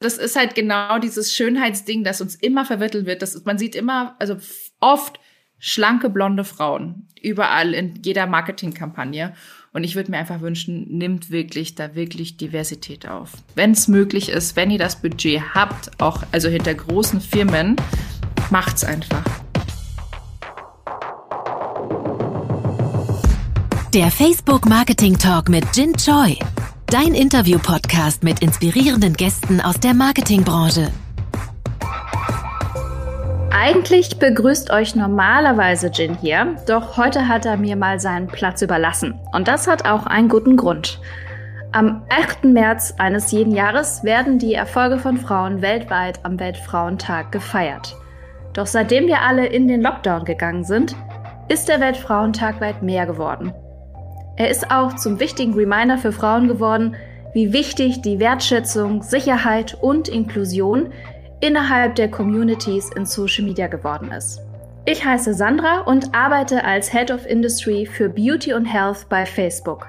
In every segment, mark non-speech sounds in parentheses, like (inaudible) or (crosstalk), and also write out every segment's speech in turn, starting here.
das ist halt genau dieses Schönheitsding, das uns immer vermittelt wird. Das, man sieht immer, also oft schlanke blonde Frauen überall in jeder Marketingkampagne. Und ich würde mir einfach wünschen, nimmt wirklich da wirklich Diversität auf. Wenn es möglich ist, wenn ihr das Budget habt, auch also hinter großen Firmen, macht's einfach. Der Facebook Marketing Talk mit Jin Choi. Dein Interview-Podcast mit inspirierenden Gästen aus der Marketingbranche. Eigentlich begrüßt euch normalerweise Jin hier, doch heute hat er mir mal seinen Platz überlassen. Und das hat auch einen guten Grund. Am 8. März eines jeden Jahres werden die Erfolge von Frauen weltweit am Weltfrauentag gefeiert. Doch seitdem wir alle in den Lockdown gegangen sind, ist der Weltfrauentag weit mehr geworden. Er ist auch zum wichtigen Reminder für Frauen geworden, wie wichtig die Wertschätzung, Sicherheit und Inklusion innerhalb der Communities in Social Media geworden ist. Ich heiße Sandra und arbeite als Head of Industry für Beauty und Health bei Facebook.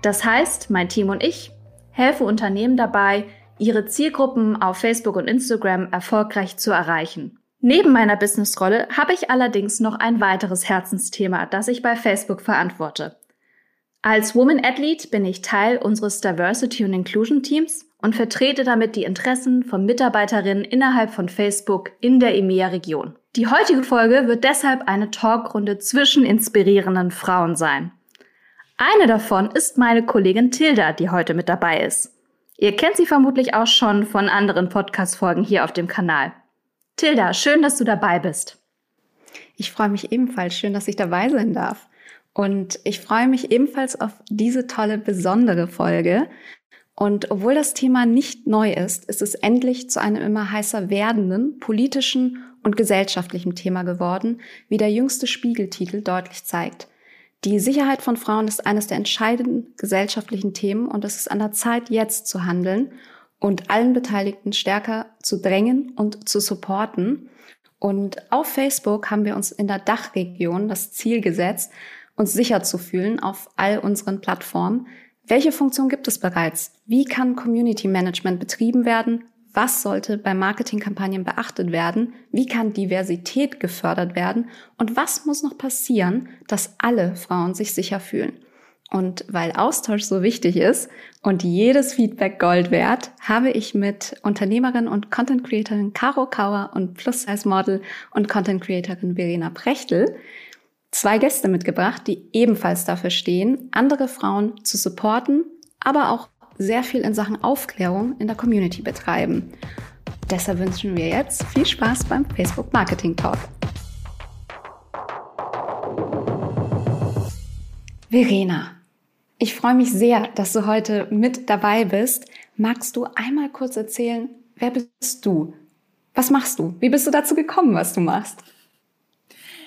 Das heißt, mein Team und ich helfen Unternehmen dabei, ihre Zielgruppen auf Facebook und Instagram erfolgreich zu erreichen. Neben meiner Businessrolle habe ich allerdings noch ein weiteres Herzensthema, das ich bei Facebook verantworte. Als Woman Athlete bin ich Teil unseres Diversity und Inclusion Teams und vertrete damit die Interessen von Mitarbeiterinnen innerhalb von Facebook in der EMEA-Region. Die heutige Folge wird deshalb eine Talkrunde zwischen inspirierenden Frauen sein. Eine davon ist meine Kollegin Tilda, die heute mit dabei ist. Ihr kennt sie vermutlich auch schon von anderen Podcast-Folgen hier auf dem Kanal. Tilda, schön, dass du dabei bist. Ich freue mich ebenfalls. Schön, dass ich dabei sein darf. Und ich freue mich ebenfalls auf diese tolle, besondere Folge. Und obwohl das Thema nicht neu ist, ist es endlich zu einem immer heißer werdenden politischen und gesellschaftlichen Thema geworden, wie der jüngste Spiegeltitel deutlich zeigt. Die Sicherheit von Frauen ist eines der entscheidenden gesellschaftlichen Themen und es ist an der Zeit, jetzt zu handeln und allen Beteiligten stärker zu drängen und zu supporten. Und auf Facebook haben wir uns in der Dachregion das Ziel gesetzt, uns sicher zu fühlen auf all unseren Plattformen. Welche Funktion gibt es bereits? Wie kann Community Management betrieben werden? Was sollte bei Marketingkampagnen beachtet werden? Wie kann Diversität gefördert werden? Und was muss noch passieren, dass alle Frauen sich sicher fühlen? Und weil Austausch so wichtig ist und jedes Feedback Gold wert, habe ich mit Unternehmerin und Content Creatorin Caro Kauer und Plus-Size Model und Content Creatorin Verena Prechtel zwei Gäste mitgebracht, die ebenfalls dafür stehen, andere Frauen zu supporten, aber auch sehr viel in Sachen Aufklärung in der Community betreiben. Deshalb wünschen wir jetzt viel Spaß beim Facebook Marketing Talk. Verena, ich freue mich sehr, dass du heute mit dabei bist. Magst du einmal kurz erzählen, wer bist du? Was machst du? Wie bist du dazu gekommen, was du machst?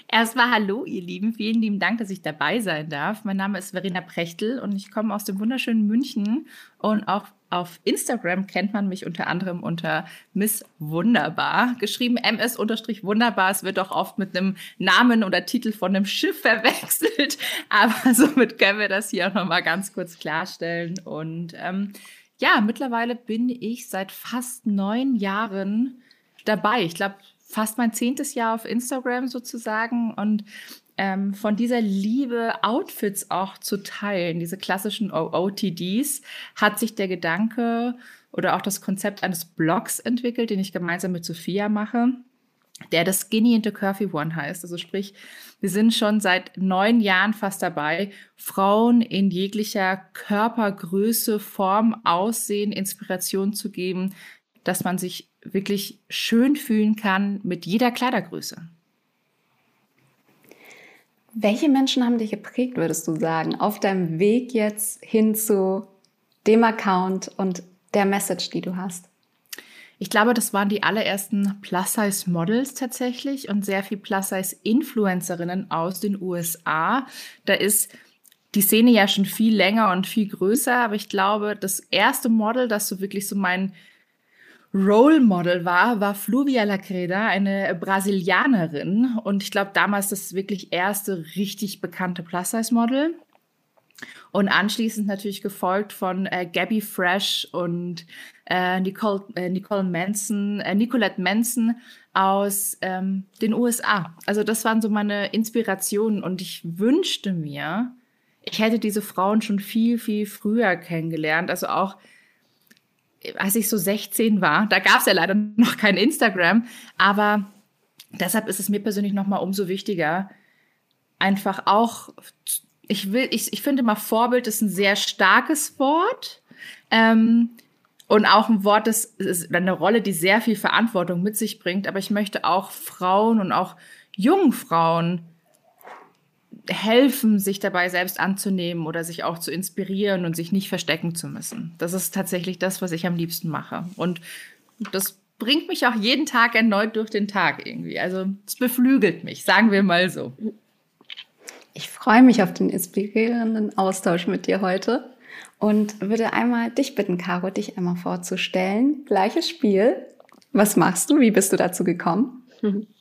Erstmal hallo, ihr Lieben. Vielen lieben Dank, dass ich dabei sein darf. Mein Name ist Verena Prechtel und ich komme aus dem wunderschönen München und auch auf Instagram kennt man mich unter anderem unter Miss Wunderbar, geschrieben ms-wunderbar. Es wird auch oft mit einem Namen oder Titel von einem Schiff (laughs) verwechselt, aber somit können wir das hier auch nochmal ganz kurz klarstellen. Und ähm, ja, mittlerweile bin ich seit fast neun Jahren dabei. Ich glaube, fast mein zehntes Jahr auf Instagram sozusagen und ähm, von dieser Liebe, Outfits auch zu teilen, diese klassischen OOTDs, hat sich der Gedanke oder auch das Konzept eines Blogs entwickelt, den ich gemeinsam mit Sophia mache, der das Skinny into Curvy One heißt. Also sprich, wir sind schon seit neun Jahren fast dabei, Frauen in jeglicher Körpergröße, Form, Aussehen, Inspiration zu geben, dass man sich wirklich schön fühlen kann mit jeder Kleidergröße. Welche Menschen haben dich geprägt, würdest du sagen, auf deinem Weg jetzt hin zu dem Account und der Message, die du hast? Ich glaube, das waren die allerersten Plus-Size-Models tatsächlich und sehr viel Plus-Size-Influencerinnen aus den USA. Da ist die Szene ja schon viel länger und viel größer, aber ich glaube, das erste Model, das so wirklich so mein Role Model war, war Fluvia Lacreda, eine Brasilianerin. Und ich glaube, damals das wirklich erste richtig bekannte Plus-Size-Model. Und anschließend natürlich gefolgt von äh, Gabby Fresh und äh, Nicole, äh, Nicole Manson, äh, Nicolette Manson aus ähm, den USA. Also das waren so meine Inspirationen und ich wünschte mir, ich hätte diese Frauen schon viel, viel früher kennengelernt. Also auch als ich so 16 war, da gab es ja leider (laughs) noch kein Instagram, aber deshalb ist es mir persönlich nochmal umso wichtiger, einfach auch, ich will, ich, ich finde mal, Vorbild ist ein sehr starkes Wort. Ähm, und auch ein Wort, das ist eine Rolle, die sehr viel Verantwortung mit sich bringt. Aber ich möchte auch Frauen und auch jungen Frauen helfen, sich dabei selbst anzunehmen oder sich auch zu inspirieren und sich nicht verstecken zu müssen. Das ist tatsächlich das, was ich am liebsten mache. Und das bringt mich auch jeden Tag erneut durch den Tag irgendwie. Also es beflügelt mich, sagen wir mal so. Ich freue mich auf den inspirierenden Austausch mit dir heute und würde einmal dich bitten, Caro, dich einmal vorzustellen. Gleiches Spiel. Was machst du? Wie bist du dazu gekommen? (laughs)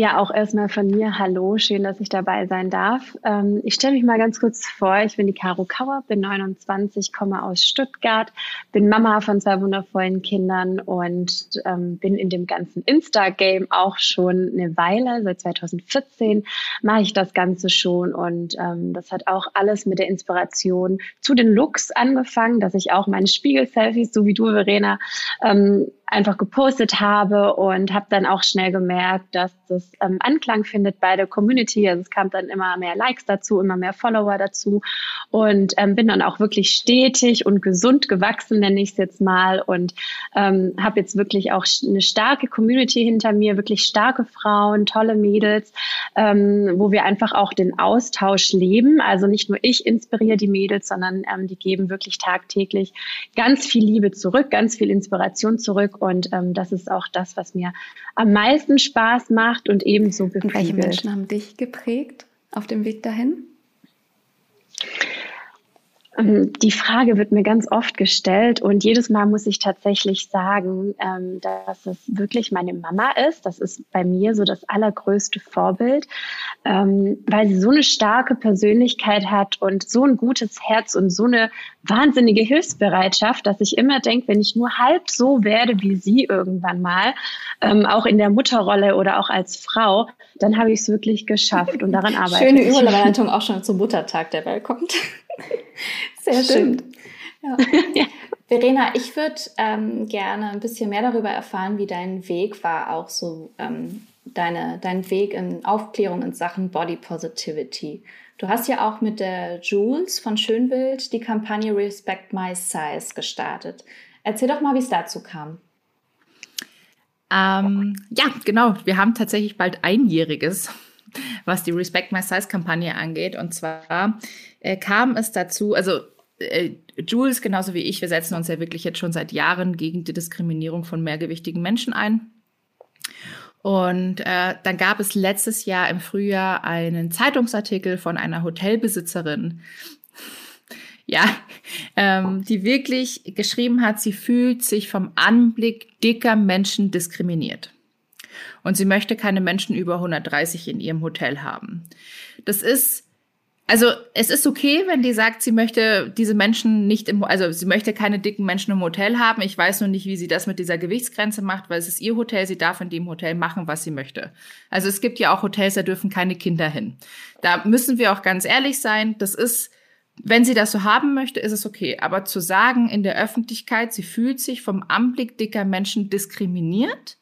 Ja, auch erstmal von mir Hallo, schön, dass ich dabei sein darf. Ähm, ich stelle mich mal ganz kurz vor. Ich bin die Caro Kauer, bin 29, komme aus Stuttgart, bin Mama von zwei wundervollen Kindern und ähm, bin in dem ganzen Insta-Game auch schon eine Weile. Seit 2014 mache ich das Ganze schon und ähm, das hat auch alles mit der Inspiration zu den Looks angefangen, dass ich auch meine Spiegel-Selfies, so wie du, Verena, ähm, einfach gepostet habe und habe dann auch schnell gemerkt, dass das ähm, Anklang findet bei der Community. Also es kam dann immer mehr Likes dazu, immer mehr Follower dazu und ähm, bin dann auch wirklich stetig und gesund gewachsen, nenne ich es jetzt mal und ähm, habe jetzt wirklich auch eine starke Community hinter mir, wirklich starke Frauen, tolle Mädels, ähm, wo wir einfach auch den Austausch leben. Also nicht nur ich inspiriere die Mädels, sondern ähm, die geben wirklich tagtäglich ganz viel Liebe zurück, ganz viel Inspiration zurück und ähm, das ist auch das, was mir am meisten Spaß macht und ebenso befriedigt. Und welche Menschen haben dich geprägt auf dem Weg dahin? Ähm, die Frage wird mir ganz oft gestellt und jedes Mal muss ich tatsächlich sagen, ähm, dass es wirklich meine Mama ist. Das ist bei mir so das allergrößte Vorbild, ähm, weil sie so eine starke Persönlichkeit hat und so ein gutes Herz und so eine wahnsinnige Hilfsbereitschaft, dass ich immer denke, wenn ich nur halb so werde wie sie irgendwann mal, auch in der Mutterrolle oder auch als Frau, dann habe ich es wirklich geschafft und daran (laughs) arbeite Schöne ich. Schöne Überleitung auch schon zum Muttertag, der bald kommt. (laughs) Sehr Stimmt. schön. Ja. (laughs) ja. Verena, ich würde ähm, gerne ein bisschen mehr darüber erfahren, wie dein Weg war, auch so ähm, deine, dein Weg in Aufklärung in Sachen Body Positivity. Du hast ja auch mit der Jules von Schönbild die Kampagne Respect My Size gestartet. Erzähl doch mal, wie es dazu kam. Ähm, ja, genau. Wir haben tatsächlich bald einjähriges, was die Respect My Size Kampagne angeht. Und zwar äh, kam es dazu, also äh, Jules genauso wie ich, wir setzen uns ja wirklich jetzt schon seit Jahren gegen die Diskriminierung von mehrgewichtigen Menschen ein. Und äh, dann gab es letztes Jahr im Frühjahr einen Zeitungsartikel von einer Hotelbesitzerin, (laughs) ja, ähm, die wirklich geschrieben hat, sie fühlt sich vom Anblick dicker Menschen diskriminiert. Und sie möchte keine Menschen über 130 in ihrem Hotel haben. Das ist also es ist okay, wenn die sagt, sie möchte diese Menschen nicht im, also sie möchte keine dicken Menschen im Hotel haben. Ich weiß nur nicht, wie sie das mit dieser Gewichtsgrenze macht, weil es ist ihr Hotel, sie darf in dem Hotel machen, was sie möchte. Also es gibt ja auch Hotels, da dürfen keine Kinder hin. Da müssen wir auch ganz ehrlich sein, das ist, wenn sie das so haben möchte, ist es okay. Aber zu sagen in der Öffentlichkeit, sie fühlt sich vom Anblick dicker Menschen diskriminiert,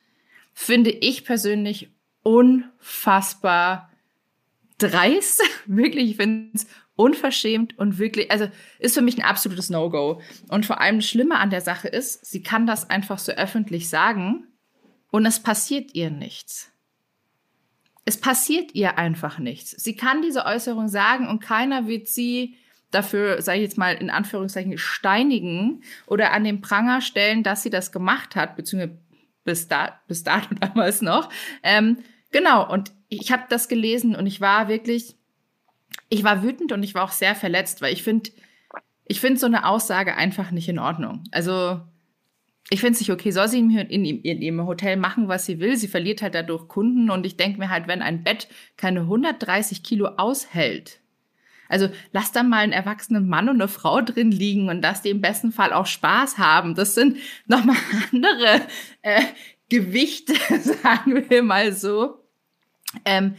finde ich persönlich unfassbar dreist, (laughs) wirklich, ich finde es unverschämt und wirklich, also ist für mich ein absolutes No-Go. Und vor allem das Schlimme an der Sache ist, sie kann das einfach so öffentlich sagen und es passiert ihr nichts. Es passiert ihr einfach nichts. Sie kann diese Äußerung sagen und keiner wird sie dafür, sage ich jetzt mal in Anführungszeichen, steinigen oder an den Pranger stellen, dass sie das gemacht hat, beziehungsweise bis, da, bis dato (laughs) damals noch. Ähm, genau, und ich habe das gelesen und ich war wirklich, ich war wütend und ich war auch sehr verletzt, weil ich finde, ich finde so eine Aussage einfach nicht in Ordnung. Also ich finde es nicht okay, soll sie in, in, in, ihrem Hotel machen, was sie will. Sie verliert halt dadurch Kunden und ich denke mir halt, wenn ein Bett keine 130 Kilo aushält, Also lass da mal einen erwachsenen Mann und eine Frau drin liegen und dass die im besten Fall auch Spaß haben. Das sind nochmal (laughs) andere äh, Gewichte, (laughs) sagen wir mal so, ähm,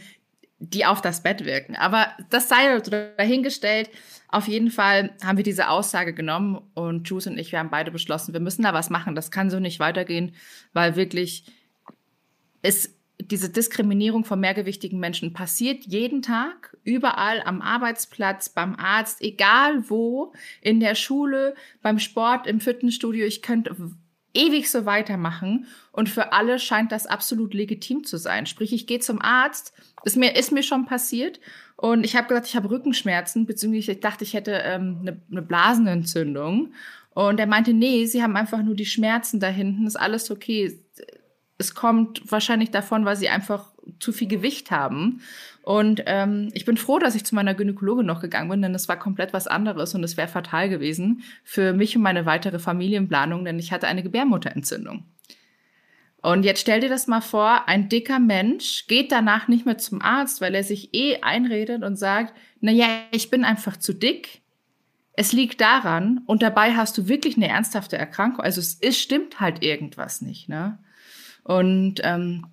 die auf das Bett wirken. Aber das sei dahingestellt. Auf jeden Fall haben wir diese Aussage genommen und Juice und ich, wir haben beide beschlossen, wir müssen da was machen. Das kann so nicht weitergehen, weil wirklich es diese Diskriminierung von mehrgewichtigen Menschen passiert jeden Tag, überall am Arbeitsplatz, beim Arzt, egal wo, in der Schule, beim Sport, im Fitnessstudio. Ich könnte ewig so weitermachen und für alle scheint das absolut legitim zu sein. Sprich, ich gehe zum Arzt, ist mir, ist mir schon passiert und ich habe gesagt, ich habe Rückenschmerzen, beziehungsweise ich dachte, ich hätte ähm, eine, eine Blasenentzündung und er meinte, nee, sie haben einfach nur die Schmerzen da hinten, ist alles okay es kommt wahrscheinlich davon, weil sie einfach zu viel Gewicht haben. Und ähm, ich bin froh, dass ich zu meiner Gynäkologin noch gegangen bin, denn es war komplett was anderes und es wäre fatal gewesen für mich und meine weitere Familienplanung, denn ich hatte eine Gebärmutterentzündung. Und jetzt stell dir das mal vor, ein dicker Mensch geht danach nicht mehr zum Arzt, weil er sich eh einredet und sagt, na ja, ich bin einfach zu dick. Es liegt daran und dabei hast du wirklich eine ernsthafte Erkrankung. Also es ist, stimmt halt irgendwas nicht, ne? Und ähm,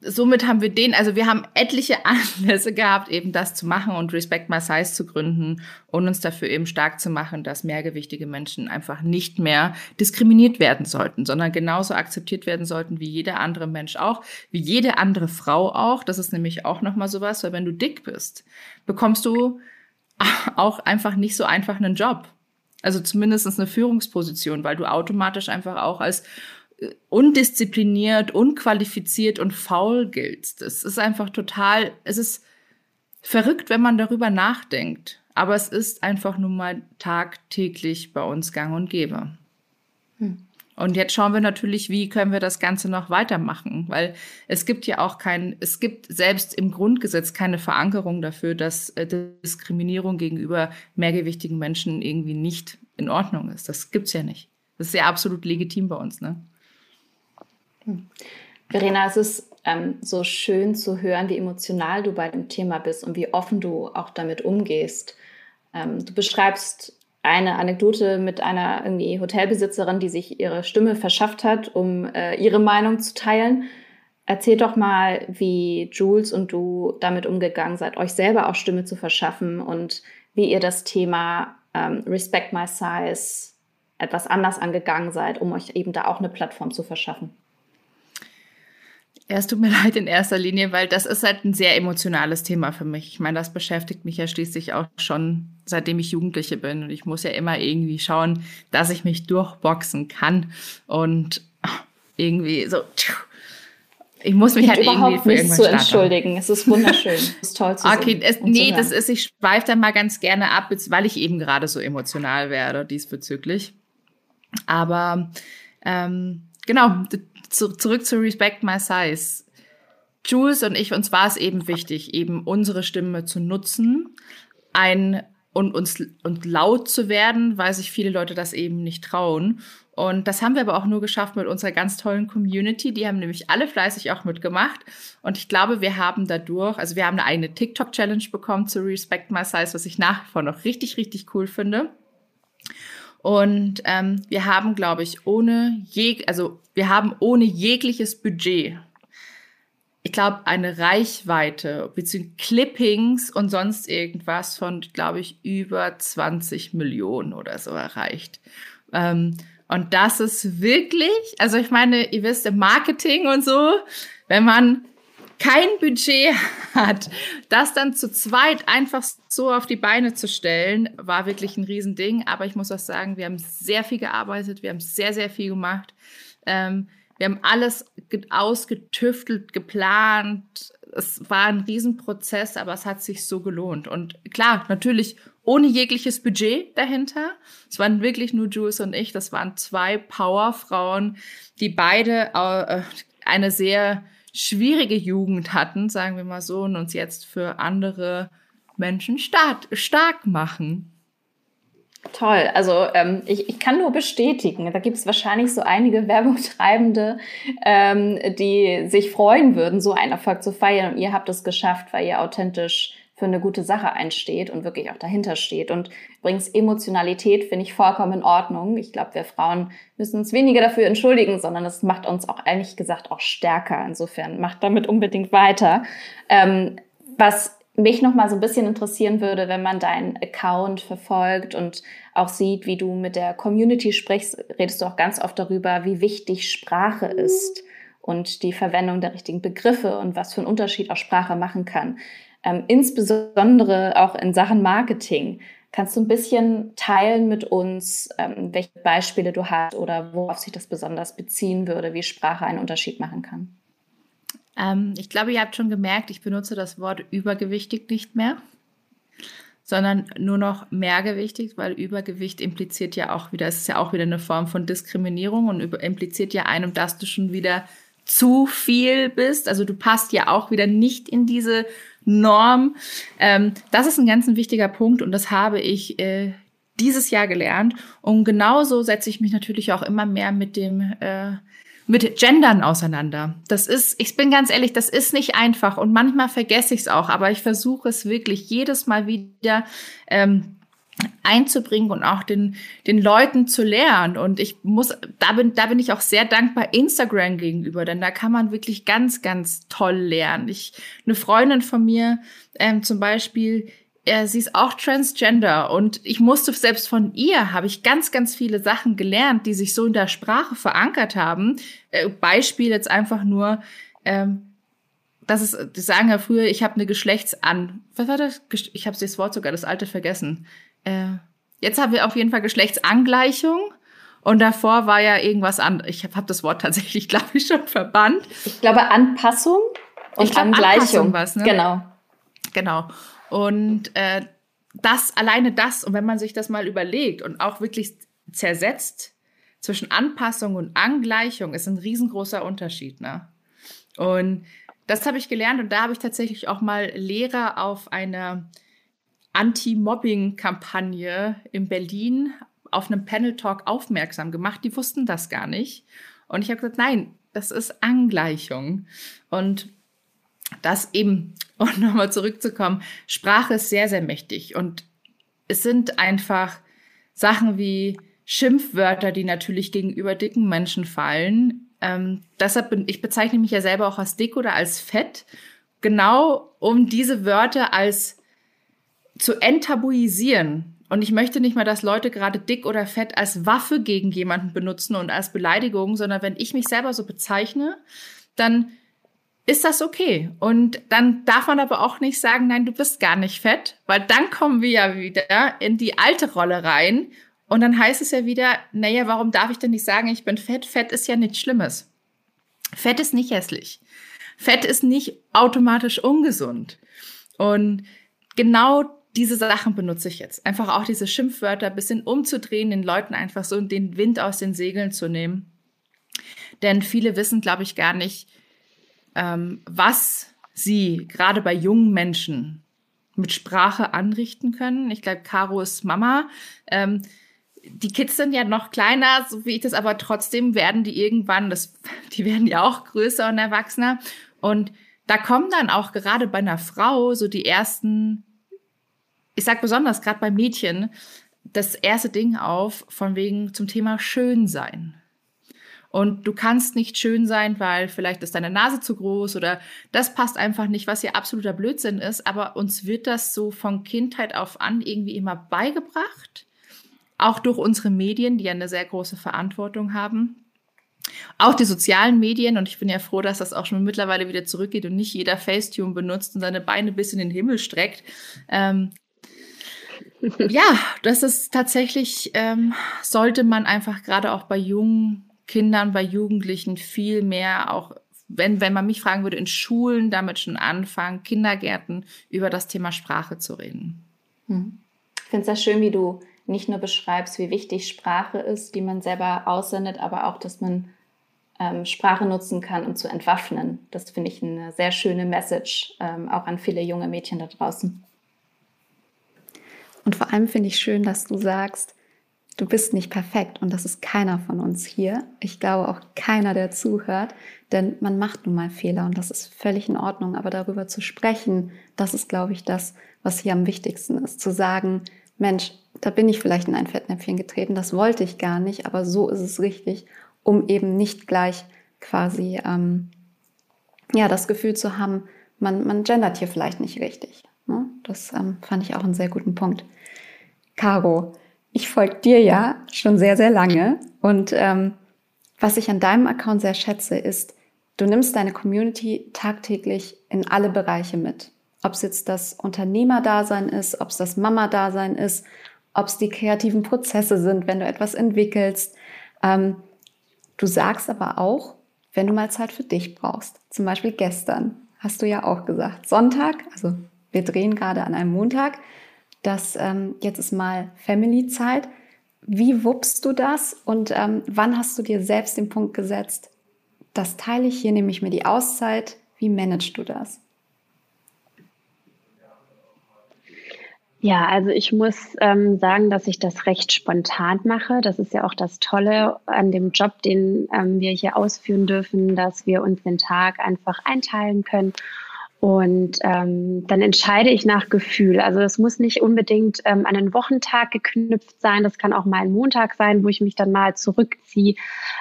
somit haben wir den, also wir haben etliche (laughs) Anlässe gehabt, eben das zu machen und Respect My Size zu gründen und uns dafür eben stark zu machen, dass mehrgewichtige Menschen einfach nicht mehr diskriminiert werden sollten, sondern genauso akzeptiert werden sollten wie jeder andere Mensch auch, wie jede andere Frau auch. Das ist nämlich auch nochmal sowas, weil wenn du dick bist, bekommst du (laughs) auch einfach nicht so einfach einen Job. Also zumindest eine Führungsposition, weil du automatisch einfach auch als undiszipliniert, unqualifiziert und faul gilt. Das ist einfach total, es ist verrückt, wenn man darüber nachdenkt. Aber es ist einfach nun mal tagtäglich bei uns gang und gäbe. Hm. Und jetzt schauen wir natürlich, wie können wir das Ganze noch weitermachen, weil es gibt ja auch kein, es gibt selbst im Grundgesetz keine Verankerung dafür, dass äh, Diskriminierung gegenüber mehrgewichtigen Menschen irgendwie nicht in Ordnung ist. Das gibt's ja nicht. Das ist ja absolut legitim bei uns, ne? Verena, es ist ähm, so schön zu hören, wie emotional du bei dem Thema bist und wie offen du auch damit umgehst. Ähm, du beschreibst eine Anekdote mit einer irgendwie Hotelbesitzerin, die sich ihre Stimme verschafft hat, um äh, ihre Meinung zu teilen. Erzähl doch mal, wie Jules und du damit umgegangen seid, euch selber auch Stimme zu verschaffen und wie ihr das Thema ähm, Respect My Size etwas anders angegangen seid, um euch eben da auch eine Plattform zu verschaffen. Ja, es tut mir (laughs) leid in erster Linie, weil das ist halt ein sehr emotionales Thema für mich. Ich meine, das beschäftigt mich ja schließlich auch schon seitdem ich Jugendliche bin. Und ich muss ja immer irgendwie schauen, dass ich mich durchboxen kann. Und irgendwie so, ich muss mich halt irgendwie für irgendwas zu entschuldigen. Es ist wunderschön. (laughs) es ist toll zu Okay, es, nee, das ist, ich schweife da mal ganz gerne ab, weil ich eben gerade so emotional werde diesbezüglich. Aber ähm, genau, zu, zurück zu Respect My Size. Jules und ich, uns war es eben wichtig, eben unsere Stimme zu nutzen, ein und uns und laut zu werden, weil sich viele Leute das eben nicht trauen. Und das haben wir aber auch nur geschafft mit unserer ganz tollen Community. Die haben nämlich alle fleißig auch mitgemacht. Und ich glaube, wir haben dadurch, also wir haben eine eigene TikTok-Challenge bekommen zu Respect My Size, was ich nach wie vor noch richtig, richtig cool finde. Und ähm, wir haben, glaube ich, ohne je, also wir haben ohne jegliches Budget, ich glaube, eine Reichweite bzw. Clippings und sonst irgendwas von, glaube ich, über 20 Millionen oder so erreicht. Ähm, und das ist wirklich, also ich meine, ihr wisst, im Marketing und so, wenn man kein Budget hat, das dann zu zweit einfach so auf die Beine zu stellen, war wirklich ein Riesending. Aber ich muss auch sagen, wir haben sehr viel gearbeitet, wir haben sehr, sehr viel gemacht. Ähm, wir haben alles ausgetüftelt, geplant. Es war ein Riesenprozess, aber es hat sich so gelohnt. Und klar, natürlich ohne jegliches Budget dahinter. Es waren wirklich nur Jules und ich. Das waren zwei Powerfrauen, die beide äh, eine sehr schwierige Jugend hatten, sagen wir mal so, und uns jetzt für andere Menschen stark, stark machen. Toll, also ähm, ich, ich kann nur bestätigen, da gibt es wahrscheinlich so einige (laughs) Werbungtreibende, ähm, die sich freuen würden, so einen Erfolg zu feiern und ihr habt es geschafft, weil ihr authentisch für eine gute Sache einsteht und wirklich auch dahinter steht. Und übrigens Emotionalität finde ich vollkommen in Ordnung. Ich glaube, wir Frauen müssen uns weniger dafür entschuldigen, sondern es macht uns auch ehrlich gesagt auch stärker. Insofern macht damit unbedingt weiter. Ähm, was mich noch mal so ein bisschen interessieren würde, wenn man deinen Account verfolgt und auch sieht, wie du mit der Community sprichst, redest du auch ganz oft darüber, wie wichtig Sprache ist und die Verwendung der richtigen Begriffe und was für einen Unterschied auch Sprache machen kann. Ähm, insbesondere auch in Sachen Marketing. Kannst du ein bisschen teilen mit uns, ähm, welche Beispiele du hast oder worauf sich das besonders beziehen würde, wie Sprache einen Unterschied machen kann? Ähm, ich glaube, ihr habt schon gemerkt, ich benutze das Wort übergewichtig nicht mehr, sondern nur noch mehrgewichtig, weil Übergewicht impliziert ja auch wieder, es ist ja auch wieder eine Form von Diskriminierung und impliziert ja einem, dass du schon wieder zu viel bist. Also du passt ja auch wieder nicht in diese Norm. Ähm, das ist ein ganz ein wichtiger Punkt und das habe ich äh, dieses Jahr gelernt. Und genauso setze ich mich natürlich auch immer mehr mit dem äh, mit Gendern auseinander. Das ist, ich bin ganz ehrlich, das ist nicht einfach und manchmal vergesse ich es auch, aber ich versuche es wirklich jedes Mal wieder ähm, einzubringen und auch den, den Leuten zu lernen. Und ich muss, da bin, da bin ich auch sehr dankbar Instagram gegenüber, denn da kann man wirklich ganz, ganz toll lernen. Ich, eine Freundin von mir ähm, zum Beispiel, äh, sie ist auch transgender und ich musste selbst von ihr habe ich ganz, ganz viele Sachen gelernt, die sich so in der Sprache verankert haben. Äh, Beispiel jetzt einfach nur, ähm, das ist, die sagen ja früher, ich habe eine Geschlechtsan, was war das? Ich habe das Wort sogar, das alte vergessen äh, jetzt haben wir auf jeden Fall Geschlechtsangleichung. Und davor war ja irgendwas anderes. Ich habe hab das Wort tatsächlich, (laughs) glaube ich, schon verbannt. Ich glaube Anpassung und glaub, Angleichung. Anpassung was, ne? Genau. Genau. Und äh, das, alleine das, und wenn man sich das mal überlegt und auch wirklich zersetzt zwischen Anpassung und Angleichung, ist ein riesengroßer Unterschied. Ne? Und das habe ich gelernt und da habe ich tatsächlich auch mal Lehrer auf einer Anti-Mobbing-Kampagne in Berlin auf einem Panel-Talk aufmerksam gemacht. Die wussten das gar nicht. Und ich habe gesagt, nein, das ist Angleichung. Und das eben, (laughs) um nochmal zurückzukommen, Sprache ist sehr, sehr mächtig. Und es sind einfach Sachen wie Schimpfwörter, die natürlich gegenüber dicken Menschen fallen. Ähm, deshalb bin ich bezeichne mich ja selber auch als dick oder als fett, genau um diese Wörter als zu enttabuisieren. Und ich möchte nicht mal, dass Leute gerade dick oder fett als Waffe gegen jemanden benutzen und als Beleidigung, sondern wenn ich mich selber so bezeichne, dann ist das okay. Und dann darf man aber auch nicht sagen, nein, du bist gar nicht fett, weil dann kommen wir ja wieder in die alte Rolle rein. Und dann heißt es ja wieder, naja, warum darf ich denn nicht sagen, ich bin fett? Fett ist ja nichts Schlimmes. Fett ist nicht hässlich. Fett ist nicht automatisch ungesund. Und genau diese Sachen benutze ich jetzt. Einfach auch diese Schimpfwörter ein bisschen umzudrehen, den Leuten einfach so den Wind aus den Segeln zu nehmen. Denn viele wissen, glaube ich, gar nicht, ähm, was sie gerade bei jungen Menschen mit Sprache anrichten können. Ich glaube, Caro ist Mama. Ähm, die Kids sind ja noch kleiner, so wie ich das, aber trotzdem werden die irgendwann, das, (laughs) die werden ja auch größer und erwachsener. Und da kommen dann auch gerade bei einer Frau so die ersten ich sag besonders gerade bei Mädchen das erste Ding auf von wegen zum Thema schön sein. Und du kannst nicht schön sein, weil vielleicht ist deine Nase zu groß oder das passt einfach nicht, was ja absoluter Blödsinn ist. Aber uns wird das so von Kindheit auf an irgendwie immer beigebracht. Auch durch unsere Medien, die ja eine sehr große Verantwortung haben. Auch die sozialen Medien, und ich bin ja froh, dass das auch schon mittlerweile wieder zurückgeht und nicht jeder Facetune benutzt und seine Beine bis in den Himmel streckt. Ähm, ja, das ist tatsächlich, ähm, sollte man einfach gerade auch bei jungen Kindern, bei Jugendlichen viel mehr auch, wenn, wenn man mich fragen würde, in Schulen damit schon anfangen, Kindergärten über das Thema Sprache zu reden. Hm. Ich finde es sehr schön, wie du nicht nur beschreibst, wie wichtig Sprache ist, die man selber aussendet, aber auch, dass man ähm, Sprache nutzen kann, um zu entwaffnen. Das finde ich eine sehr schöne Message, ähm, auch an viele junge Mädchen da draußen. Und vor allem finde ich schön, dass du sagst, du bist nicht perfekt und das ist keiner von uns hier. Ich glaube auch keiner, der zuhört, denn man macht nun mal Fehler und das ist völlig in Ordnung. Aber darüber zu sprechen, das ist, glaube ich, das, was hier am wichtigsten ist. Zu sagen, Mensch, da bin ich vielleicht in ein Fettnäpfchen getreten, das wollte ich gar nicht, aber so ist es richtig, um eben nicht gleich quasi ähm, ja das Gefühl zu haben, man, man gendert hier vielleicht nicht richtig. Ne? Das ähm, fand ich auch einen sehr guten Punkt. Caro, ich folge dir ja schon sehr, sehr lange und ähm, was ich an deinem Account sehr schätze, ist, du nimmst deine Community tagtäglich in alle Bereiche mit. Ob es jetzt das Unternehmerdasein ist, ob es das Mama-Dasein ist, ob es die kreativen Prozesse sind, wenn du etwas entwickelst. Ähm, du sagst aber auch, wenn du mal Zeit für dich brauchst. Zum Beispiel gestern hast du ja auch gesagt, Sonntag, also wir drehen gerade an einem Montag, dass ähm, jetzt ist mal Family-Zeit. Wie wuppst du das und ähm, wann hast du dir selbst den Punkt gesetzt, das teile ich hier, nehme ich mir die Auszeit. Wie managst du das? Ja, also ich muss ähm, sagen, dass ich das recht spontan mache. Das ist ja auch das Tolle an dem Job, den ähm, wir hier ausführen dürfen, dass wir uns den Tag einfach einteilen können und ähm, dann entscheide ich nach Gefühl. Also das muss nicht unbedingt ähm, an einen Wochentag geknüpft sein. Das kann auch mal ein Montag sein, wo ich mich dann mal zurückziehe.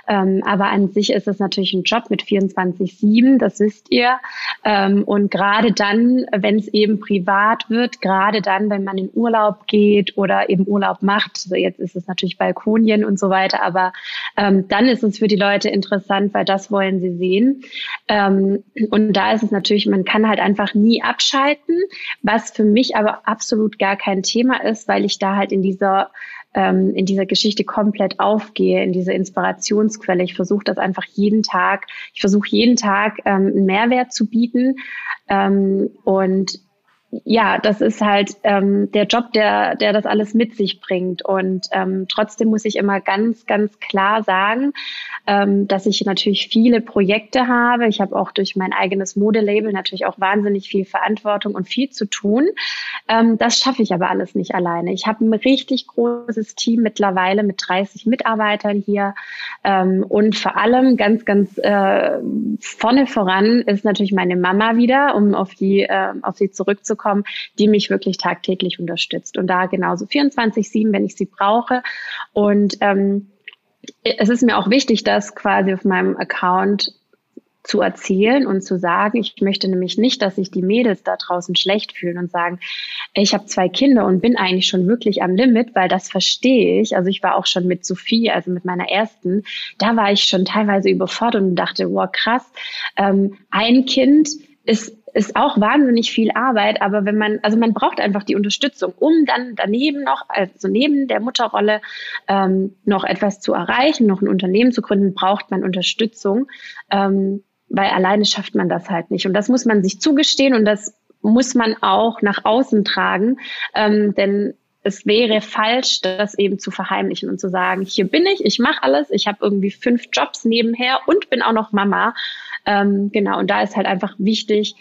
Ähm, aber an sich ist es natürlich ein Job mit 24-7, das wisst ihr. Ähm, und gerade dann, wenn es eben privat wird, gerade dann, wenn man in Urlaub geht oder eben Urlaub macht, also jetzt ist es natürlich Balkonien und so weiter, aber ähm, dann ist es für die Leute interessant, weil das wollen sie sehen. Ähm, und da ist es natürlich, man kann halt einfach nie abschalten, was für mich aber absolut gar kein Thema ist, weil ich da halt in dieser ähm, in dieser Geschichte komplett aufgehe, in diese Inspirationsquelle. Ich versuche das einfach jeden Tag. Ich versuche jeden Tag ähm, einen Mehrwert zu bieten ähm, und ja, das ist halt ähm, der Job, der, der das alles mit sich bringt. Und ähm, trotzdem muss ich immer ganz, ganz klar sagen, ähm, dass ich natürlich viele Projekte habe. Ich habe auch durch mein eigenes Modelabel natürlich auch wahnsinnig viel Verantwortung und viel zu tun. Ähm, das schaffe ich aber alles nicht alleine. Ich habe ein richtig großes Team mittlerweile mit 30 Mitarbeitern hier. Ähm, und vor allem ganz, ganz äh, vorne voran ist natürlich meine Mama wieder, um auf die, äh, auf sie zurückzukommen, die mich wirklich tagtäglich unterstützt. Und da genauso 24-7, wenn ich sie brauche. Und ähm, es ist mir auch wichtig, dass quasi auf meinem Account zu erzählen und zu sagen, ich möchte nämlich nicht, dass sich die Mädels da draußen schlecht fühlen und sagen, ich habe zwei Kinder und bin eigentlich schon wirklich am Limit, weil das verstehe ich. Also ich war auch schon mit Sophie, also mit meiner ersten, da war ich schon teilweise überfordert und dachte, wow, krass, ähm, ein Kind ist ist auch wahnsinnig viel Arbeit, aber wenn man, also man braucht einfach die Unterstützung, um dann daneben noch, also neben der Mutterrolle ähm, noch etwas zu erreichen, noch ein Unternehmen zu gründen, braucht man Unterstützung, ähm, weil alleine schafft man das halt nicht. Und das muss man sich zugestehen und das muss man auch nach außen tragen, ähm, denn es wäre falsch, das eben zu verheimlichen und zu sagen, hier bin ich, ich mache alles, ich habe irgendwie fünf Jobs nebenher und bin auch noch Mama. Ähm, genau, und da ist halt einfach wichtig,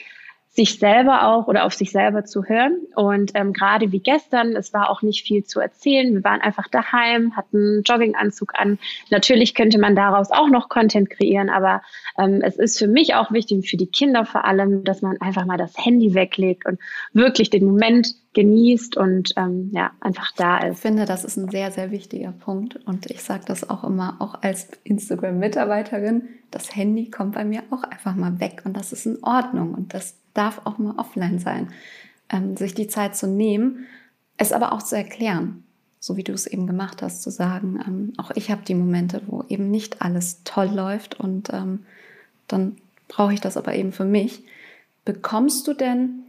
sich selber auch oder auf sich selber zu hören. Und ähm, gerade wie gestern, es war auch nicht viel zu erzählen. Wir waren einfach daheim, hatten Jogginganzug an. Natürlich könnte man daraus auch noch Content kreieren, aber ähm, es ist für mich auch wichtig, für die Kinder vor allem, dass man einfach mal das Handy weglegt und wirklich den Moment genießt und ähm, ja, einfach da ist. Ich finde, das ist ein sehr, sehr wichtiger Punkt. Und ich sage das auch immer, auch als Instagram-Mitarbeiterin, das Handy kommt bei mir auch einfach mal weg und das ist in Ordnung und das darf auch mal offline sein. Ähm, sich die Zeit zu nehmen, es aber auch zu erklären, so wie du es eben gemacht hast, zu sagen, ähm, auch ich habe die Momente, wo eben nicht alles toll läuft und ähm, dann brauche ich das aber eben für mich. Bekommst du denn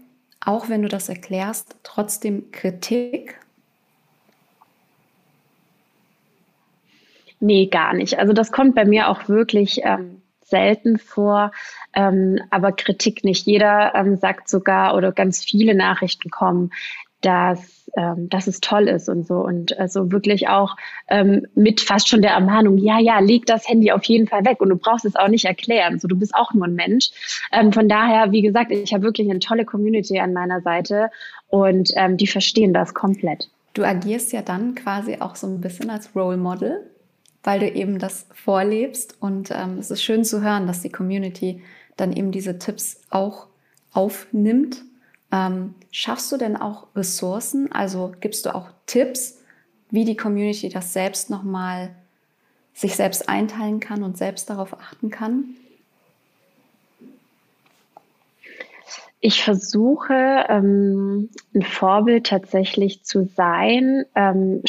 auch wenn du das erklärst, trotzdem Kritik? Nee, gar nicht. Also das kommt bei mir auch wirklich ähm, selten vor, ähm, aber Kritik nicht. Jeder ähm, sagt sogar oder ganz viele Nachrichten kommen, dass, ähm, dass es toll ist und so. Und also wirklich auch ähm, mit fast schon der Ermahnung, ja, ja, leg das Handy auf jeden Fall weg und du brauchst es auch nicht erklären. So, du bist auch nur ein Mensch. Ähm, von daher, wie gesagt, ich habe wirklich eine tolle Community an meiner Seite und ähm, die verstehen das komplett. Du agierst ja dann quasi auch so ein bisschen als Role Model, weil du eben das vorlebst. Und ähm, es ist schön zu hören, dass die Community dann eben diese Tipps auch aufnimmt Ähm, schaffst du denn auch Ressourcen? Also gibst du auch Tipps, wie die Community das selbst nochmal sich selbst einteilen kann und selbst darauf achten kann? Ich versuche, ähm, ein Vorbild tatsächlich zu sein, ähm,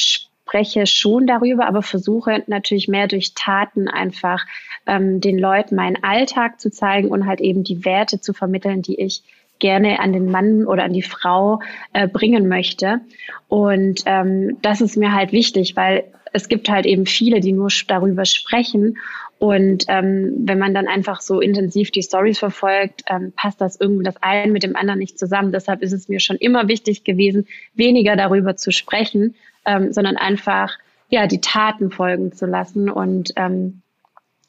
spreche schon darüber, aber versuche natürlich mehr durch Taten einfach ähm, den Leuten meinen Alltag zu zeigen und halt eben die Werte zu vermitteln, die ich gerne an den Mann oder an die Frau äh, bringen möchte. Und ähm, das ist mir halt wichtig, weil es gibt halt eben viele, die nur darüber sprechen. Und ähm, wenn man dann einfach so intensiv die Stories verfolgt, ähm, passt das irgendwie das eine mit dem anderen nicht zusammen. Deshalb ist es mir schon immer wichtig gewesen, weniger darüber zu sprechen, ähm, sondern einfach ja die Taten folgen zu lassen. Und ähm,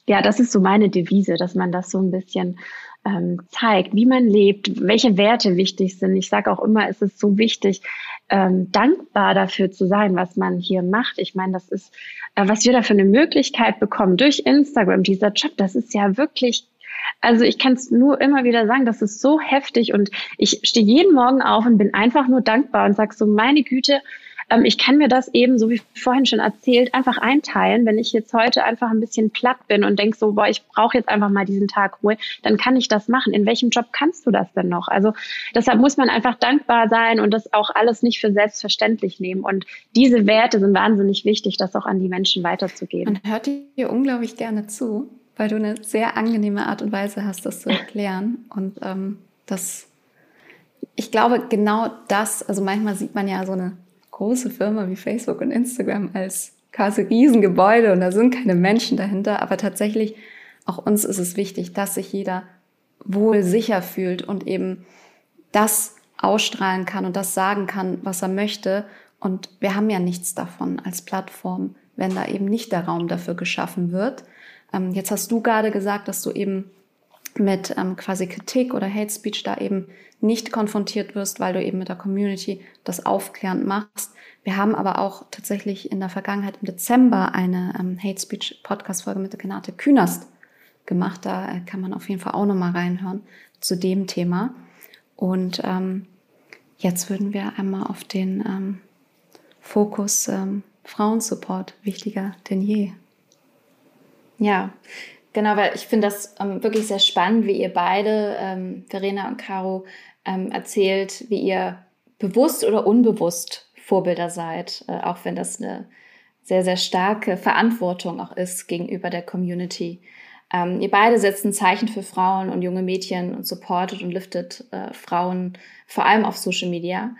ja, das ist so meine Devise, dass man das so ein bisschen ähm, zeigt, wie man lebt, welche Werte wichtig sind. Ich sage auch immer, es ist so wichtig, ähm, dankbar dafür zu sein, was man hier macht. Ich meine, das ist, äh, was wir da für eine Möglichkeit bekommen durch Instagram, dieser Job, das ist ja wirklich also ich kann es nur immer wieder sagen, das ist so heftig und ich stehe jeden Morgen auf und bin einfach nur dankbar und sag so, meine Güte, ähm, ich kann mir das eben, so wie vorhin schon erzählt, einfach einteilen. Wenn ich jetzt heute einfach ein bisschen platt bin und denk so, boah, ich brauche jetzt einfach mal diesen Tag Ruhe, dann kann ich das machen. In welchem Job kannst du das denn noch? Also deshalb muss man einfach dankbar sein und das auch alles nicht für selbstverständlich nehmen. Und diese Werte sind wahnsinnig wichtig, das auch an die Menschen weiterzugeben. Man hört dir unglaublich gerne zu, weil du eine sehr angenehme Art und Weise hast, das zu erklären. Und ähm, das ich glaube, genau das, also manchmal sieht man ja so eine große Firma wie Facebook und Instagram als quasi Riesengebäude und da sind keine Menschen dahinter. Aber tatsächlich, auch uns ist es wichtig, dass sich jeder wohl sicher fühlt und eben das ausstrahlen kann und das sagen kann, was er möchte. Und wir haben ja nichts davon als Plattform, wenn da eben nicht der Raum dafür geschaffen wird. Ähm, jetzt hast du gerade gesagt, dass du eben mit ähm, quasi Kritik oder Hate Speech da eben nicht konfrontiert wirst, weil du eben mit der Community das aufklärend machst. Wir haben aber auch tatsächlich in der Vergangenheit im Dezember eine ähm, Hate Speech Podcast Folge mit der Renate Künast gemacht. Da äh, kann man auf jeden Fall auch nochmal reinhören zu dem Thema. Und ähm, jetzt würden wir einmal auf den ähm, Fokus ähm, Frauensupport wichtiger denn je. Ja, Genau, weil ich finde das ähm, wirklich sehr spannend, wie ihr beide, ähm, Verena und Caro, ähm, erzählt, wie ihr bewusst oder unbewusst Vorbilder seid, äh, auch wenn das eine sehr, sehr starke Verantwortung auch ist gegenüber der Community. Ähm, ihr beide setzt ein Zeichen für Frauen und junge Mädchen und supportet und liftet äh, Frauen vor allem auf Social Media.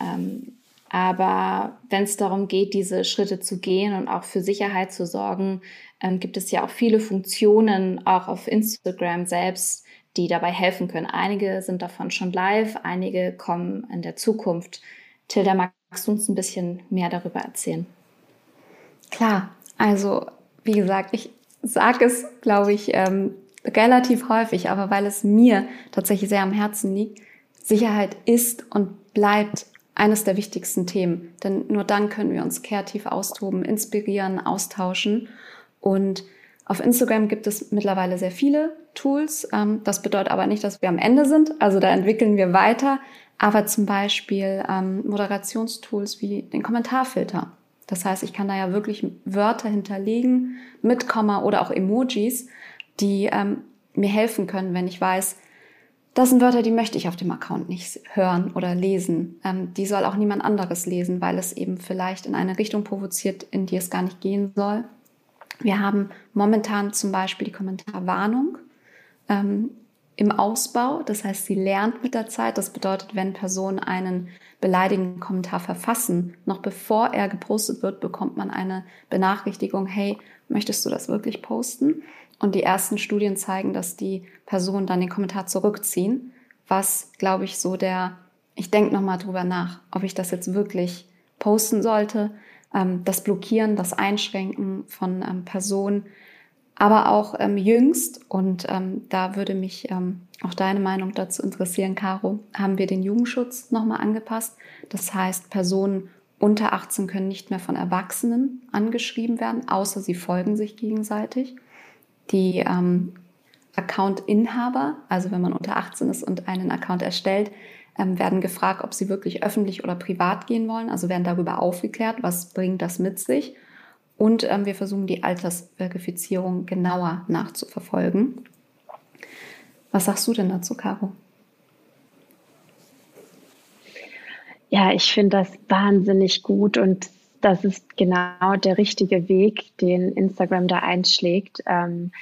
Ähm, aber wenn es darum geht, diese Schritte zu gehen und auch für Sicherheit zu sorgen, ähm, gibt es ja auch viele Funktionen, auch auf Instagram selbst, die dabei helfen können. Einige sind davon schon live, einige kommen in der Zukunft. Tilda, magst du uns ein bisschen mehr darüber erzählen? Klar, also wie gesagt, ich sage es, glaube ich, ähm, relativ häufig, aber weil es mir tatsächlich sehr am Herzen liegt, Sicherheit ist und bleibt eines der wichtigsten Themen. Denn nur dann können wir uns kreativ austoben, inspirieren, austauschen. Und auf Instagram gibt es mittlerweile sehr viele Tools. Ähm, das bedeutet aber nicht, dass wir am Ende sind. Also da entwickeln wir weiter. Aber zum Beispiel ähm, Moderationstools wie den Kommentarfilter. Das heißt, ich kann da ja wirklich Wörter hinterlegen mit Komma oder auch Emojis, die ähm, mir helfen können, wenn ich weiß, das sind Wörter, die möchte ich auf dem Account nicht hören oder lesen. Ähm, die soll auch niemand anderes lesen, weil es eben vielleicht in eine Richtung provoziert, in die es gar nicht gehen soll. Wir haben momentan zum Beispiel die Kommentarwarnung ähm, im Ausbau. Das heißt, sie lernt mit der Zeit. Das bedeutet, wenn Personen einen beleidigenden Kommentar verfassen, noch bevor er gepostet wird, bekommt man eine Benachrichtigung, hey, möchtest du das wirklich posten? Und die ersten Studien zeigen, dass die Personen dann den Kommentar zurückziehen, was, glaube ich, so der, ich denke nochmal drüber nach, ob ich das jetzt wirklich posten sollte, das Blockieren, das Einschränken von ähm, Personen, aber auch ähm, jüngst, und ähm, da würde mich ähm, auch deine Meinung dazu interessieren, Caro, haben wir den Jugendschutz nochmal angepasst. Das heißt, Personen unter 18 können nicht mehr von Erwachsenen angeschrieben werden, außer sie folgen sich gegenseitig. Die ähm, Account-Inhaber, also wenn man unter 18 ist und einen Account erstellt, ähm, werden gefragt, ob sie wirklich öffentlich oder privat gehen wollen, also werden darüber aufgeklärt, was bringt das mit sich. Und ähm, wir versuchen die Altersverifizierung genauer nachzuverfolgen. Was sagst du denn dazu, Caro? Ja, ich finde das wahnsinnig gut und das ist genau der richtige Weg, den Instagram da einschlägt. Ähm,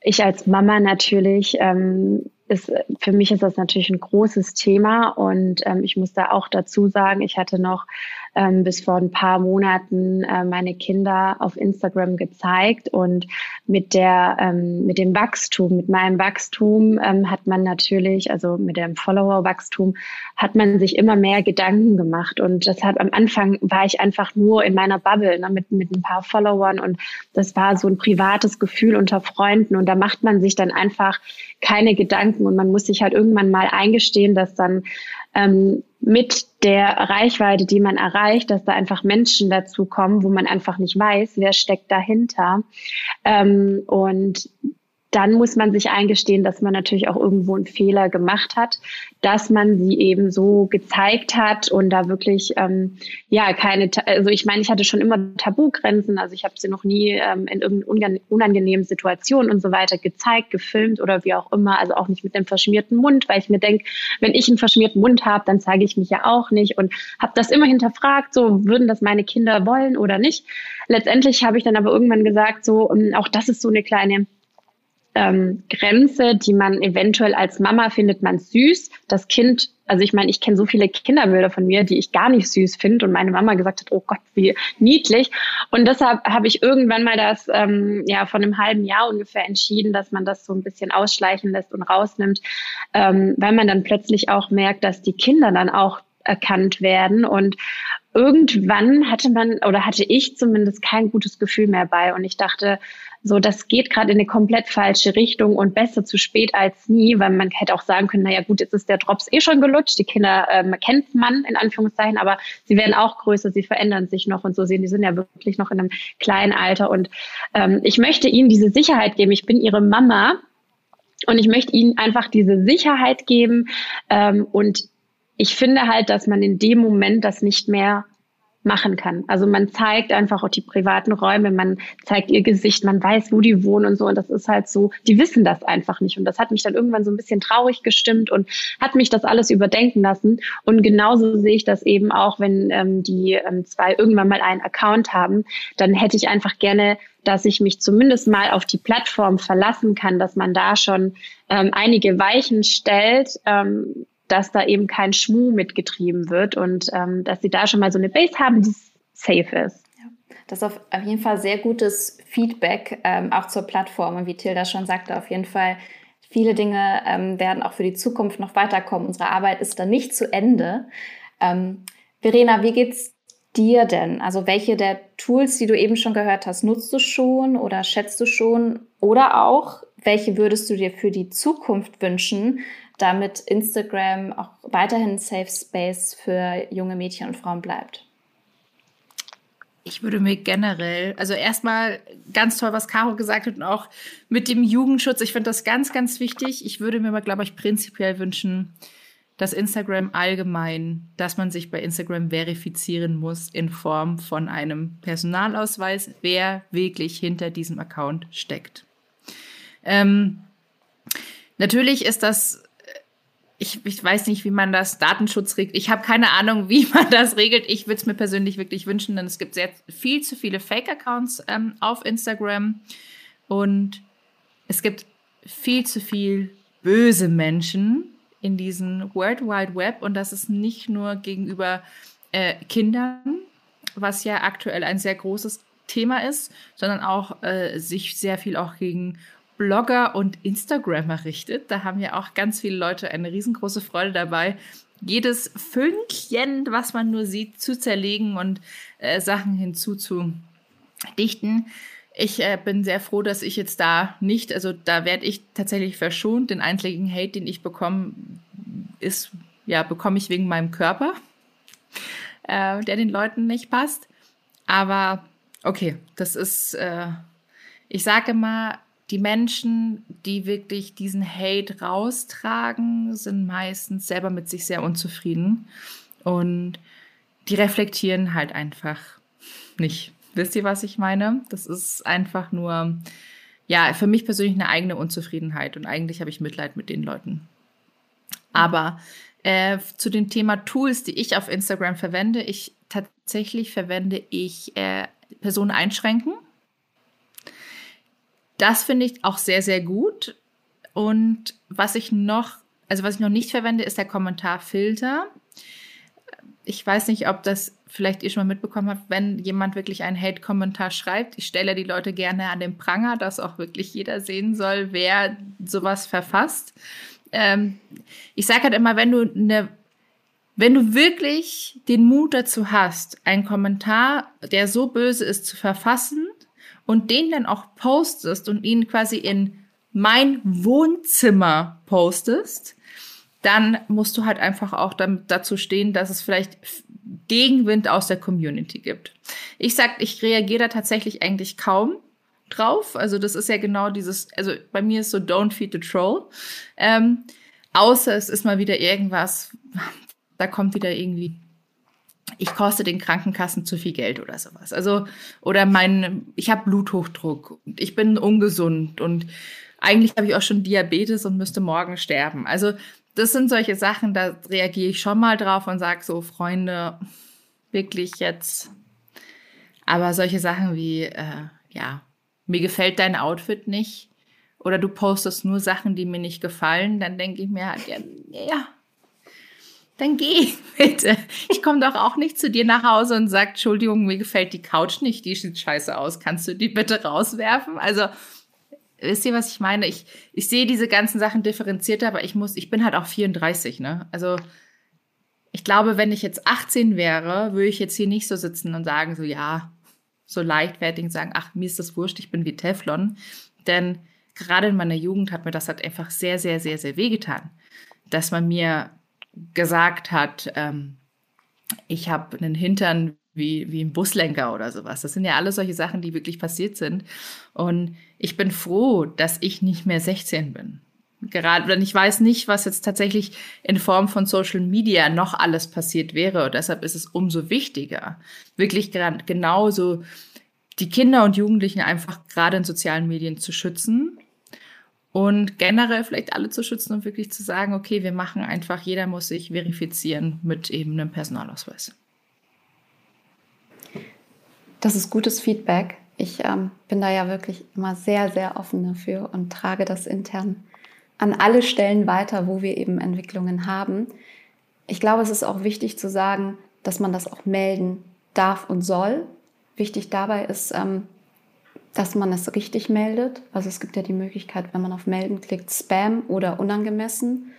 ich als Mama natürlich ähm, ist, für mich ist das natürlich ein großes Thema und ähm, ich muss da auch dazu sagen, ich hatte noch ähm, bis vor ein paar Monaten äh, meine Kinder auf Instagram gezeigt und mit der ähm, mit dem Wachstum, mit meinem Wachstum ähm, hat man natürlich, also mit dem Follower-Wachstum, hat man sich immer mehr Gedanken gemacht. Und deshalb am Anfang war ich einfach nur in meiner Bubble ne, mit mit ein paar Followern. Und das war so ein privates Gefühl unter Freunden. Und da macht man sich dann einfach keine Gedanken. Und man muss sich halt irgendwann mal eingestehen, dass dann ähm, mit der Reichweite, die man erreicht, dass da einfach Menschen dazu kommen, wo man einfach nicht weiß, wer steckt dahinter. Ähm, und dann muss man sich eingestehen, dass man natürlich auch irgendwo einen Fehler gemacht hat, dass man sie eben so gezeigt hat und da wirklich ähm, ja keine, also ich meine, ich hatte schon immer Tabugrenzen, also ich habe sie noch nie ähm, in irgendeinen unangenehmen Situationen und so weiter gezeigt, gefilmt oder wie auch immer, also auch nicht mit dem verschmierten Mund, weil ich mir denke, wenn ich einen verschmierten Mund habe, dann zeige ich mich ja auch nicht und habe das immer hinterfragt, so würden das meine Kinder wollen oder nicht. Letztendlich habe ich dann aber irgendwann gesagt, so ähm, auch das ist so eine kleine ähm, Grenze, die man eventuell als Mama findet man süß. Das Kind, also ich meine, ich kenne so viele Kinderbilder von mir, die ich gar nicht süß finde und meine Mama gesagt hat, oh Gott, wie niedlich. Und deshalb habe ich irgendwann mal das, ähm, ja, von einem halben Jahr ungefähr entschieden, dass man das so ein bisschen ausschleichen lässt und rausnimmt, ähm, weil man dann plötzlich auch merkt, dass die Kinder dann auch erkannt werden und irgendwann hatte man oder hatte ich zumindest kein gutes Gefühl mehr bei und ich dachte, so, das geht gerade in eine komplett falsche Richtung und besser zu spät als nie, weil man hätte auch sagen können, naja gut, jetzt ist der Drops eh schon gelutscht, die Kinder ähm, kennt man in Anführungszeichen, aber sie werden auch größer, sie verändern sich noch und so sehen, die sind ja wirklich noch in einem kleinen Alter. Und ähm, ich möchte ihnen diese Sicherheit geben, ich bin ihre Mama und ich möchte ihnen einfach diese Sicherheit geben ähm, und ich finde halt, dass man in dem Moment das nicht mehr machen kann. Also man zeigt einfach auch die privaten Räume, man zeigt ihr Gesicht, man weiß, wo die wohnen und so. Und das ist halt so, die wissen das einfach nicht. Und das hat mich dann irgendwann so ein bisschen traurig gestimmt und hat mich das alles überdenken lassen. Und genauso sehe ich das eben auch, wenn ähm, die ähm, zwei irgendwann mal einen Account haben, dann hätte ich einfach gerne dass ich mich zumindest mal auf die Plattform verlassen kann, dass man da schon ähm, einige Weichen stellt, ähm, dass da eben kein Schmuh mitgetrieben wird und ähm, dass sie da schon mal so eine Base haben, die safe ist. Das ist auf, auf jeden Fall sehr gutes Feedback ähm, auch zur Plattform. Und wie Tilda schon sagte, auf jeden Fall viele Dinge ähm, werden auch für die Zukunft noch weiterkommen. Unsere Arbeit ist da nicht zu Ende. Ähm, Verena, wie geht's dir denn? Also welche der Tools, die du eben schon gehört hast, nutzt du schon oder schätzt du schon? Oder auch, welche würdest du dir für die Zukunft wünschen, damit Instagram auch weiterhin Safe Space für junge Mädchen und Frauen bleibt? Ich würde mir generell, also erstmal ganz toll, was Caro gesagt hat und auch mit dem Jugendschutz. Ich finde das ganz, ganz wichtig. Ich würde mir aber, glaube ich, prinzipiell wünschen, dass Instagram allgemein, dass man sich bei Instagram verifizieren muss in Form von einem Personalausweis, wer wirklich hinter diesem Account steckt. Ähm, natürlich ist das ich, ich weiß nicht, wie man das Datenschutz regelt. Ich habe keine Ahnung, wie (laughs) man das regelt. Ich würde es mir persönlich wirklich wünschen, denn es gibt sehr viel zu viele Fake-Accounts ähm, auf Instagram und es gibt viel zu viel böse Menschen in diesem World Wide Web und das ist nicht nur gegenüber äh, Kindern, was ja aktuell ein sehr großes Thema ist, sondern auch äh, sich sehr viel auch gegen Blogger und Instagrammer richtet. Da haben ja auch ganz viele Leute eine riesengroße Freude dabei, jedes Fünkchen, was man nur sieht, zu zerlegen und äh, Sachen hinzuzudichten. Ich äh, bin sehr froh, dass ich jetzt da nicht, also da werde ich tatsächlich verschont. Den einzigen Hate, den ich bekomme, ist, ja, bekomme ich wegen meinem Körper, äh, der den Leuten nicht passt. Aber okay, das ist, äh, ich sage mal, die Menschen, die wirklich diesen Hate raustragen, sind meistens selber mit sich sehr unzufrieden und die reflektieren halt einfach nicht. Wisst ihr, was ich meine? Das ist einfach nur, ja, für mich persönlich eine eigene Unzufriedenheit und eigentlich habe ich Mitleid mit den Leuten. Aber äh, zu dem Thema Tools, die ich auf Instagram verwende, ich tatsächlich verwende ich äh, Personen einschränken. Das finde ich auch sehr, sehr gut. Und was ich noch, also was ich noch nicht verwende, ist der Kommentarfilter. Ich weiß nicht, ob das vielleicht ihr schon mal mitbekommen habt, wenn jemand wirklich einen Hate-Kommentar schreibt. Ich stelle die Leute gerne an den Pranger, dass auch wirklich jeder sehen soll, wer sowas verfasst. Ähm, ich sage halt immer, wenn du eine wenn du wirklich den Mut dazu hast, einen Kommentar, der so böse ist, zu verfassen und den dann auch postest und ihn quasi in mein Wohnzimmer postest, dann musst du halt einfach auch dazu stehen, dass es vielleicht Gegenwind aus der Community gibt. Ich sag, ich reagiere da tatsächlich eigentlich kaum drauf. Also das ist ja genau dieses, also bei mir ist so Don't feed the troll. Ähm, außer es ist mal wieder irgendwas, da kommt wieder irgendwie, ich koste den Krankenkassen zu viel Geld oder sowas. Also, oder mein, ich habe Bluthochdruck und ich bin ungesund und eigentlich habe ich auch schon Diabetes und müsste morgen sterben. Also, das sind solche Sachen, da reagiere ich schon mal drauf und sage so, Freunde, wirklich jetzt. Aber solche Sachen wie, äh, ja, mir gefällt dein Outfit nicht oder du postest nur Sachen, die mir nicht gefallen, dann denke ich mir halt, ja, ja, dann geh (laughs) bitte. Ich komme doch auch nicht zu dir nach Hause und sag, Entschuldigung, mir gefällt die Couch nicht, die sieht scheiße aus. Kannst du die bitte rauswerfen? Also, wisst ihr, was ich meine? Ich, ich sehe diese ganzen Sachen differenzierter, aber ich muss, ich bin halt auch 34, ne? Also, ich glaube, wenn ich jetzt 18 wäre, würde ich jetzt hier nicht so sitzen und sagen, so, ja, so leichtfertig sagen, ach, mir ist das wurscht, ich bin wie Teflon. Denn gerade in meiner Jugend hat mir das halt einfach sehr, sehr, sehr, sehr wehgetan, dass man mir gesagt hat, ähm, ich habe einen Hintern wie, wie ein Buslenker oder sowas. Das sind ja alles solche Sachen, die wirklich passiert sind. Und ich bin froh, dass ich nicht mehr 16 bin. Gerade, denn ich weiß nicht, was jetzt tatsächlich in Form von Social Media noch alles passiert wäre. Und deshalb ist es umso wichtiger, wirklich genauso die Kinder und Jugendlichen einfach gerade in sozialen Medien zu schützen und generell vielleicht alle zu schützen und wirklich zu sagen, okay, wir machen einfach, jeder muss sich verifizieren mit eben einem Personalausweis. Das ist gutes Feedback. Ich ähm, bin da ja wirklich immer sehr, sehr offen dafür und trage das intern an alle Stellen weiter, wo wir eben Entwicklungen haben. Ich glaube, es ist auch wichtig zu sagen, dass man das auch melden darf und soll. Wichtig dabei ist, ähm, dass man es richtig meldet. Also es gibt ja die Möglichkeit, wenn man auf Melden klickt, Spam oder unangemessen.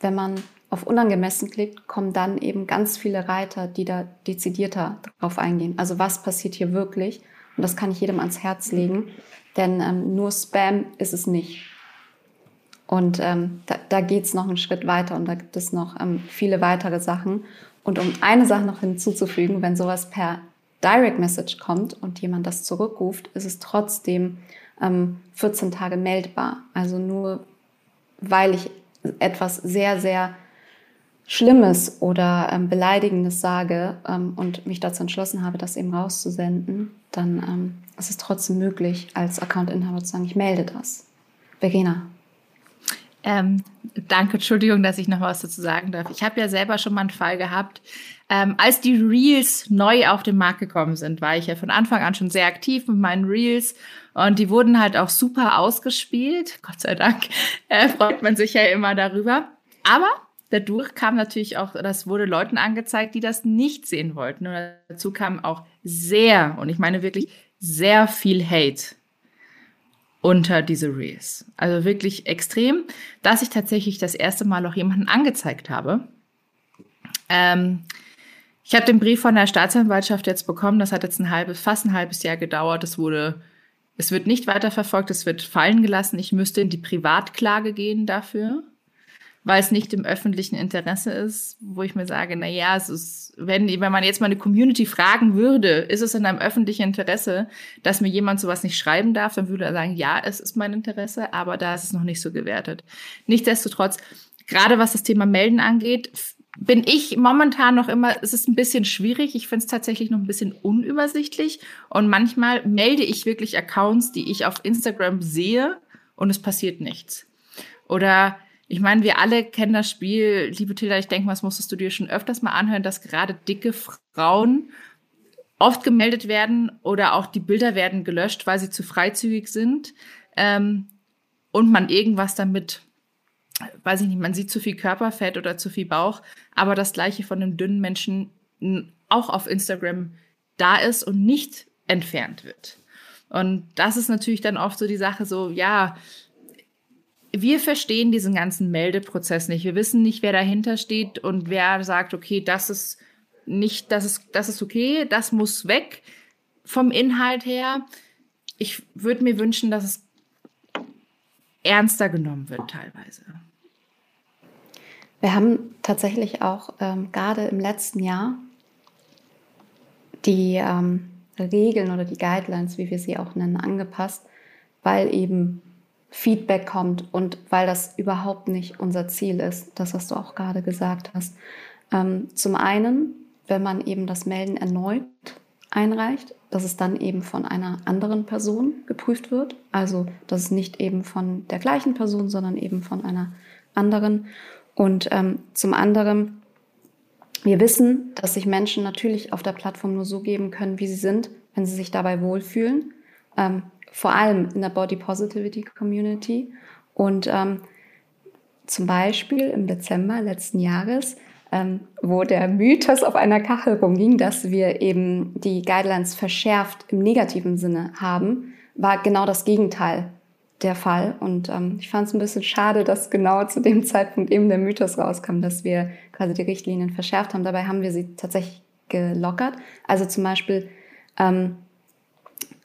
Wenn man auf unangemessen klickt, kommen dann eben ganz viele Reiter, die da dezidierter drauf eingehen. Also was passiert hier wirklich? Und das kann ich jedem ans Herz legen, denn ähm, nur Spam ist es nicht. Und ähm, da, da geht es noch einen Schritt weiter und da gibt es noch ähm, viele weitere Sachen. Und um eine Sache noch hinzuzufügen, wenn sowas per Direct Message kommt und jemand das zurückruft, ist es trotzdem ähm, 14 Tage meldbar. Also nur weil ich etwas sehr, sehr Schlimmes oder ähm, Beleidigendes sage ähm, und mich dazu entschlossen habe, das eben rauszusenden, dann ähm, ist es trotzdem möglich, als Accountinhaber zu sagen, ich melde das. Verena. Ähm, danke, Entschuldigung, dass ich noch was dazu sagen darf. Ich habe ja selber schon mal einen Fall gehabt, ähm, als die Reels neu auf den Markt gekommen sind, war ich ja von Anfang an schon sehr aktiv mit meinen Reels und die wurden halt auch super ausgespielt. (laughs) Gott sei Dank äh, freut man sich ja immer darüber. Aber dadurch kam natürlich auch, das wurde Leuten angezeigt, die das nicht sehen wollten. Und dazu kam auch sehr, und ich meine wirklich sehr viel Hate unter diese Reels. Also wirklich extrem, dass ich tatsächlich das erste Mal auch jemanden angezeigt habe. Ähm, ich habe den Brief von der Staatsanwaltschaft jetzt bekommen. Das hat jetzt ein halbes, fast ein halbes Jahr gedauert. Es wurde, es wird nicht weiterverfolgt, es wird fallen gelassen. Ich müsste in die Privatklage gehen dafür. Weil es nicht im öffentlichen Interesse ist, wo ich mir sage, na ja, es ist, wenn, wenn man jetzt mal eine Community fragen würde, ist es in einem öffentlichen Interesse, dass mir jemand sowas nicht schreiben darf, dann würde er sagen, ja, es ist mein Interesse, aber da ist es noch nicht so gewertet. Nichtsdestotrotz, gerade was das Thema Melden angeht, bin ich momentan noch immer, es ist ein bisschen schwierig. Ich finde es tatsächlich noch ein bisschen unübersichtlich. Und manchmal melde ich wirklich Accounts, die ich auf Instagram sehe und es passiert nichts. Oder ich meine, wir alle kennen das Spiel, liebe Tilda, ich denke mal, das musstest du dir schon öfters mal anhören, dass gerade dicke Frauen oft gemeldet werden oder auch die Bilder werden gelöscht, weil sie zu freizügig sind ähm, und man irgendwas damit, weiß ich nicht, man sieht zu viel Körperfett oder zu viel Bauch, aber das gleiche von einem dünnen Menschen auch auf Instagram da ist und nicht entfernt wird. Und das ist natürlich dann oft so die Sache, so, ja, wir verstehen diesen ganzen Meldeprozess nicht. Wir wissen nicht, wer dahinter steht und wer sagt, okay, das ist nicht, das ist, das ist okay, das muss weg vom Inhalt her. Ich würde mir wünschen, dass es ernster genommen wird teilweise. Wir haben tatsächlich auch ähm, gerade im letzten Jahr die ähm, Regeln oder die Guidelines, wie wir sie auch nennen, angepasst, weil eben Feedback kommt und weil das überhaupt nicht unser Ziel ist, das, was du auch gerade gesagt hast. Ähm, zum einen, wenn man eben das Melden erneut einreicht, dass es dann eben von einer anderen Person geprüft wird. Also, dass es nicht eben von der gleichen Person, sondern eben von einer anderen. Und ähm, zum anderen, wir wissen, dass sich Menschen natürlich auf der Plattform nur so geben können, wie sie sind, wenn sie sich dabei wohlfühlen. Ähm, vor allem in der Body Positivity Community. Und ähm, zum Beispiel im Dezember letzten Jahres, ähm, wo der Mythos auf einer Kachel rumging, dass wir eben die Guidelines verschärft im negativen Sinne haben, war genau das Gegenteil der Fall. Und ähm, ich fand es ein bisschen schade, dass genau zu dem Zeitpunkt eben der Mythos rauskam, dass wir quasi die Richtlinien verschärft haben. Dabei haben wir sie tatsächlich gelockert. Also zum Beispiel ähm,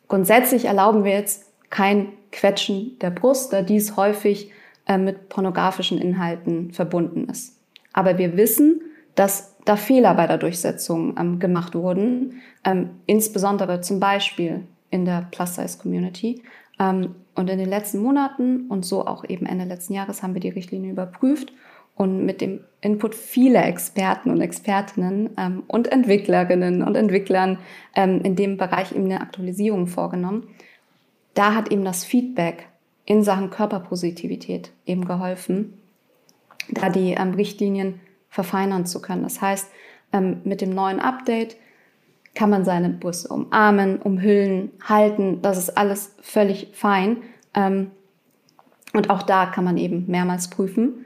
Grundsätzlich erlauben wir jetzt kein Quetschen der Brust, da dies häufig äh, mit pornografischen Inhalten verbunden ist. Aber wir wissen, dass da Fehler bei der Durchsetzung ähm, gemacht wurden, ähm, insbesondere zum Beispiel in der Plus-Size-Community. Ähm, und in den letzten Monaten und so auch eben Ende letzten Jahres haben wir die Richtlinie überprüft und mit dem Input vieler Experten und Expertinnen ähm, und Entwicklerinnen und Entwicklern ähm, in dem Bereich eben eine Aktualisierung vorgenommen. Da hat eben das Feedback in Sachen Körperpositivität eben geholfen, da die ähm, Richtlinien verfeinern zu können. Das heißt, ähm, mit dem neuen Update kann man seine Brüste umarmen, umhüllen, halten. Das ist alles völlig fein. Ähm, und auch da kann man eben mehrmals prüfen.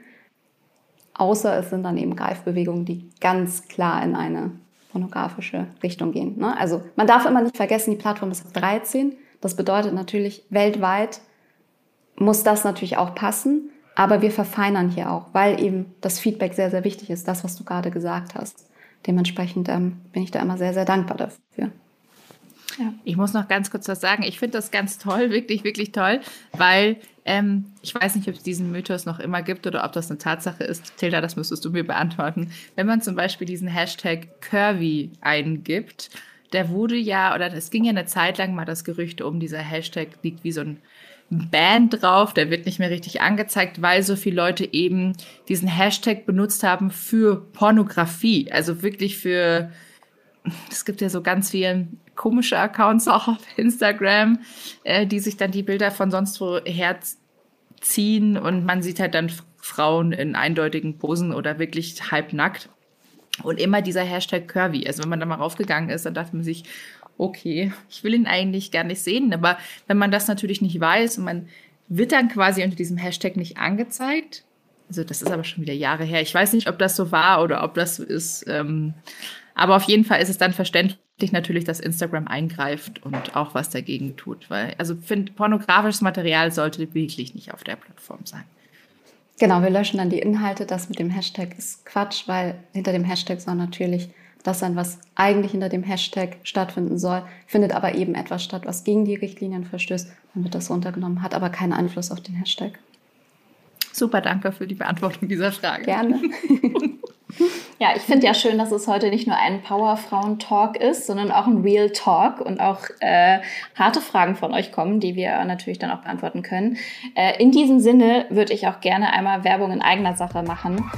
Außer es sind dann eben Greifbewegungen, die ganz klar in eine pornografische Richtung gehen. Ne? Also man darf immer nicht vergessen, die Plattform ist 13. Das bedeutet natürlich, weltweit muss das natürlich auch passen. Aber wir verfeinern hier auch, weil eben das Feedback sehr, sehr wichtig ist, das, was du gerade gesagt hast. Dementsprechend ähm, bin ich da immer sehr, sehr dankbar dafür. Ich muss noch ganz kurz was sagen. Ich finde das ganz toll, (laughs) wirklich, wirklich toll, weil ähm, ich weiß nicht, ob es diesen Mythos noch immer gibt oder ob das eine Tatsache ist. Tilda, das müsstest du mir beantworten. Wenn man zum Beispiel diesen Hashtag Curvy eingibt, der wurde ja, oder es ging ja eine Zeit lang mal das Gerücht um, dieser Hashtag liegt wie so ein Band drauf, der wird nicht mehr richtig angezeigt, weil so viele Leute eben diesen Hashtag benutzt haben für Pornografie. Also wirklich für, es gibt ja so ganz viele komische Accounts auch auf (laughs) Instagram, äh, die sich dann die Bilder von sonst wo herziehen und man sieht halt dann Frauen in eindeutigen Posen oder wirklich halbnackt. Und immer dieser Hashtag Curvy. Also wenn man da mal raufgegangen ist, dann dachte man sich, okay, ich will ihn eigentlich gar nicht sehen. Aber wenn man das natürlich nicht weiß und man wird dann quasi unter diesem Hashtag nicht angezeigt, also das ist aber schon wieder Jahre her. Ich weiß nicht, ob das so war oder ob das ist. Ähm, aber auf jeden Fall ist es dann verständlich natürlich, dass Instagram eingreift und auch was dagegen tut. Weil, also finde, pornografisches Material sollte wirklich nicht auf der Plattform sein. Genau, wir löschen dann die Inhalte. Das mit dem Hashtag ist Quatsch, weil hinter dem Hashtag soll natürlich das sein, was eigentlich hinter dem Hashtag stattfinden soll, findet aber eben etwas statt, was gegen die Richtlinien verstößt, dann wird das runtergenommen, hat aber keinen Einfluss auf den Hashtag. Super, danke für die Beantwortung dieser Frage. Gerne. (laughs) (laughs) Ja, ich finde ja schön, dass es heute nicht nur ein Powerfrauen-Talk ist, sondern auch ein Real Talk und auch äh, harte Fragen von euch kommen, die wir natürlich dann auch beantworten können. Äh, in diesem Sinne würde ich auch gerne einmal Werbung in eigener Sache machen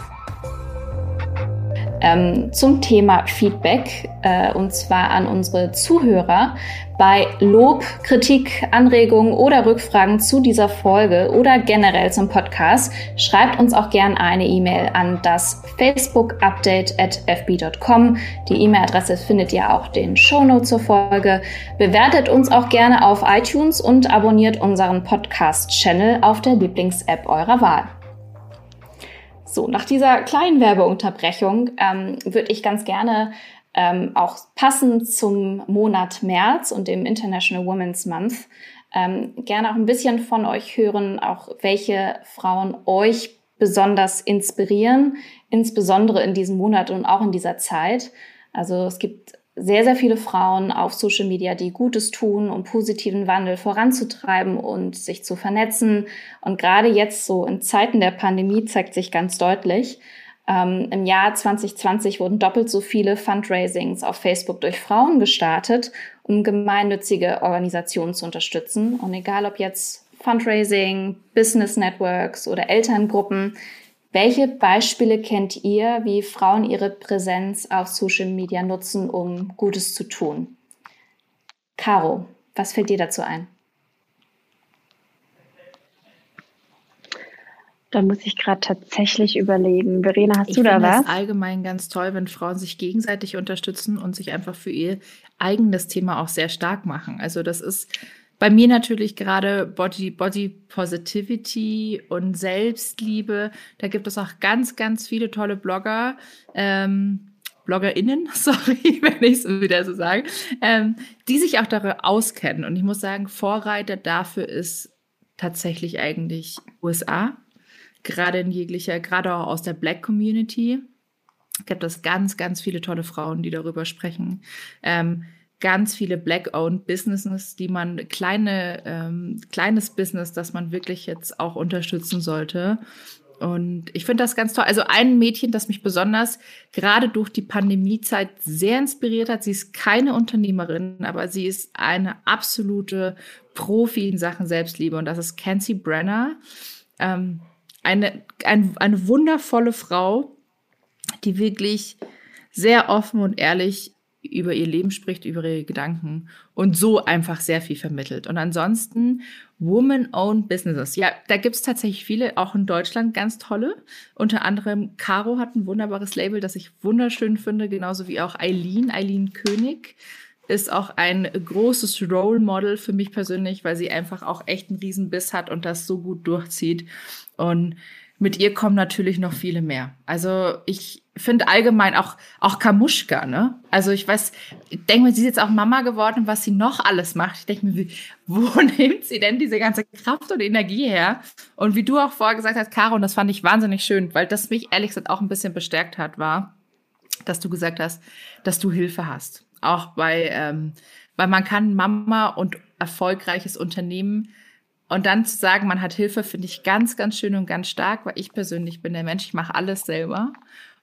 ähm, zum Thema Feedback äh, und zwar an unsere Zuhörer. Bei Lob, Kritik, Anregungen oder Rückfragen zu dieser Folge oder generell zum Podcast schreibt uns auch gern eine E-Mail an das Facebook Update at fb.com. Die E-Mail-Adresse findet ihr auch den Shownotes zur Folge. Bewertet uns auch gerne auf iTunes und abonniert unseren Podcast-Channel auf der Lieblings-App eurer Wahl. So, nach dieser kleinen Werbeunterbrechung ähm, würde ich ganz gerne ähm, auch passend zum Monat März und dem International Women's Month ähm, gerne auch ein bisschen von euch hören, auch welche Frauen euch besonders inspirieren, insbesondere in diesem Monat und auch in dieser Zeit. Also es gibt sehr, sehr viele Frauen auf Social Media, die Gutes tun, um positiven Wandel voranzutreiben und sich zu vernetzen. Und gerade jetzt so in Zeiten der Pandemie zeigt sich ganz deutlich, ähm, Im Jahr 2020 wurden doppelt so viele Fundraisings auf Facebook durch Frauen gestartet, um gemeinnützige Organisationen zu unterstützen. Und egal ob jetzt Fundraising, Business Networks oder Elterngruppen, welche Beispiele kennt ihr, wie Frauen ihre Präsenz auf Social Media nutzen, um Gutes zu tun? Caro, was fällt dir dazu ein? Da muss ich gerade tatsächlich überlegen. Verena, hast ich du da was? Ich finde es allgemein ganz toll, wenn Frauen sich gegenseitig unterstützen und sich einfach für ihr eigenes Thema auch sehr stark machen. Also das ist bei mir natürlich gerade Body, Body Positivity und Selbstliebe. Da gibt es auch ganz, ganz viele tolle Blogger. Ähm, BloggerInnen, (laughs) sorry, wenn ich es wieder so sage, ähm, die sich auch darüber auskennen. Und ich muss sagen, Vorreiter dafür ist tatsächlich eigentlich USA. Gerade in jeglicher, gerade auch aus der Black Community gibt es ganz, ganz viele tolle Frauen, die darüber sprechen. Ähm, ganz viele Black-owned Businesses, die man kleine, ähm, kleines Business, das man wirklich jetzt auch unterstützen sollte. Und ich finde das ganz toll. Also ein Mädchen, das mich besonders gerade durch die Pandemiezeit sehr inspiriert hat. Sie ist keine Unternehmerin, aber sie ist eine absolute Profi in Sachen Selbstliebe. Und das ist Kenzie Brenner. Ähm, eine, ein, eine wundervolle Frau, die wirklich sehr offen und ehrlich über ihr Leben spricht, über ihre Gedanken und so einfach sehr viel vermittelt. Und ansonsten Woman-Owned Businesses. Ja, da gibt's tatsächlich viele, auch in Deutschland ganz tolle. Unter anderem Caro hat ein wunderbares Label, das ich wunderschön finde, genauso wie auch Eileen, Eileen König ist auch ein großes Role Model für mich persönlich, weil sie einfach auch echt einen Riesen-Biss hat und das so gut durchzieht. Und mit ihr kommen natürlich noch viele mehr. Also ich finde allgemein auch, auch Kamuschka, ne? Also ich weiß, ich denke mir, sie ist jetzt auch Mama geworden, was sie noch alles macht. Ich denke mir, wie, wo (laughs) nimmt sie denn diese ganze Kraft und Energie her? Und wie du auch vorher gesagt hast, Caro, und das fand ich wahnsinnig schön, weil das mich ehrlich gesagt auch ein bisschen bestärkt hat, war, dass du gesagt hast, dass du Hilfe hast. Auch bei, ähm, weil man kann Mama und erfolgreiches Unternehmen und dann zu sagen, man hat Hilfe, finde ich ganz, ganz schön und ganz stark, weil ich persönlich bin der Mensch, ich mache alles selber.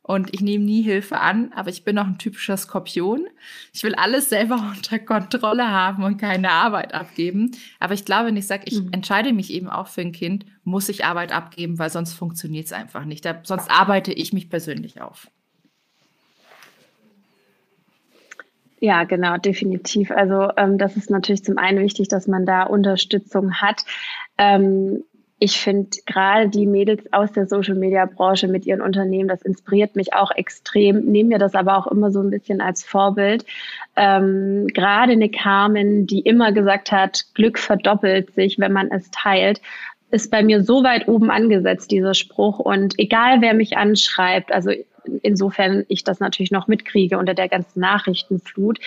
Und ich nehme nie Hilfe an, aber ich bin auch ein typischer Skorpion. Ich will alles selber (laughs) unter Kontrolle haben und keine Arbeit abgeben. Aber ich glaube, wenn ich sage, ich mhm. entscheide mich eben auch für ein Kind, muss ich Arbeit abgeben, weil sonst funktioniert es einfach nicht. Da, sonst arbeite ich mich persönlich auf. Ja, genau, definitiv. Also ähm, das ist natürlich zum einen wichtig, dass man da Unterstützung hat. Ähm, ich finde gerade die Mädels aus der Social-Media-Branche mit ihren Unternehmen, das inspiriert mich auch extrem. Nehme mir das aber auch immer so ein bisschen als Vorbild. Ähm, gerade eine Carmen, die immer gesagt hat, Glück verdoppelt sich, wenn man es teilt, ist bei mir so weit oben angesetzt, dieser Spruch. Und egal, wer mich anschreibt, also insofern ich das natürlich noch mitkriege unter der ganzen Nachrichtenflut.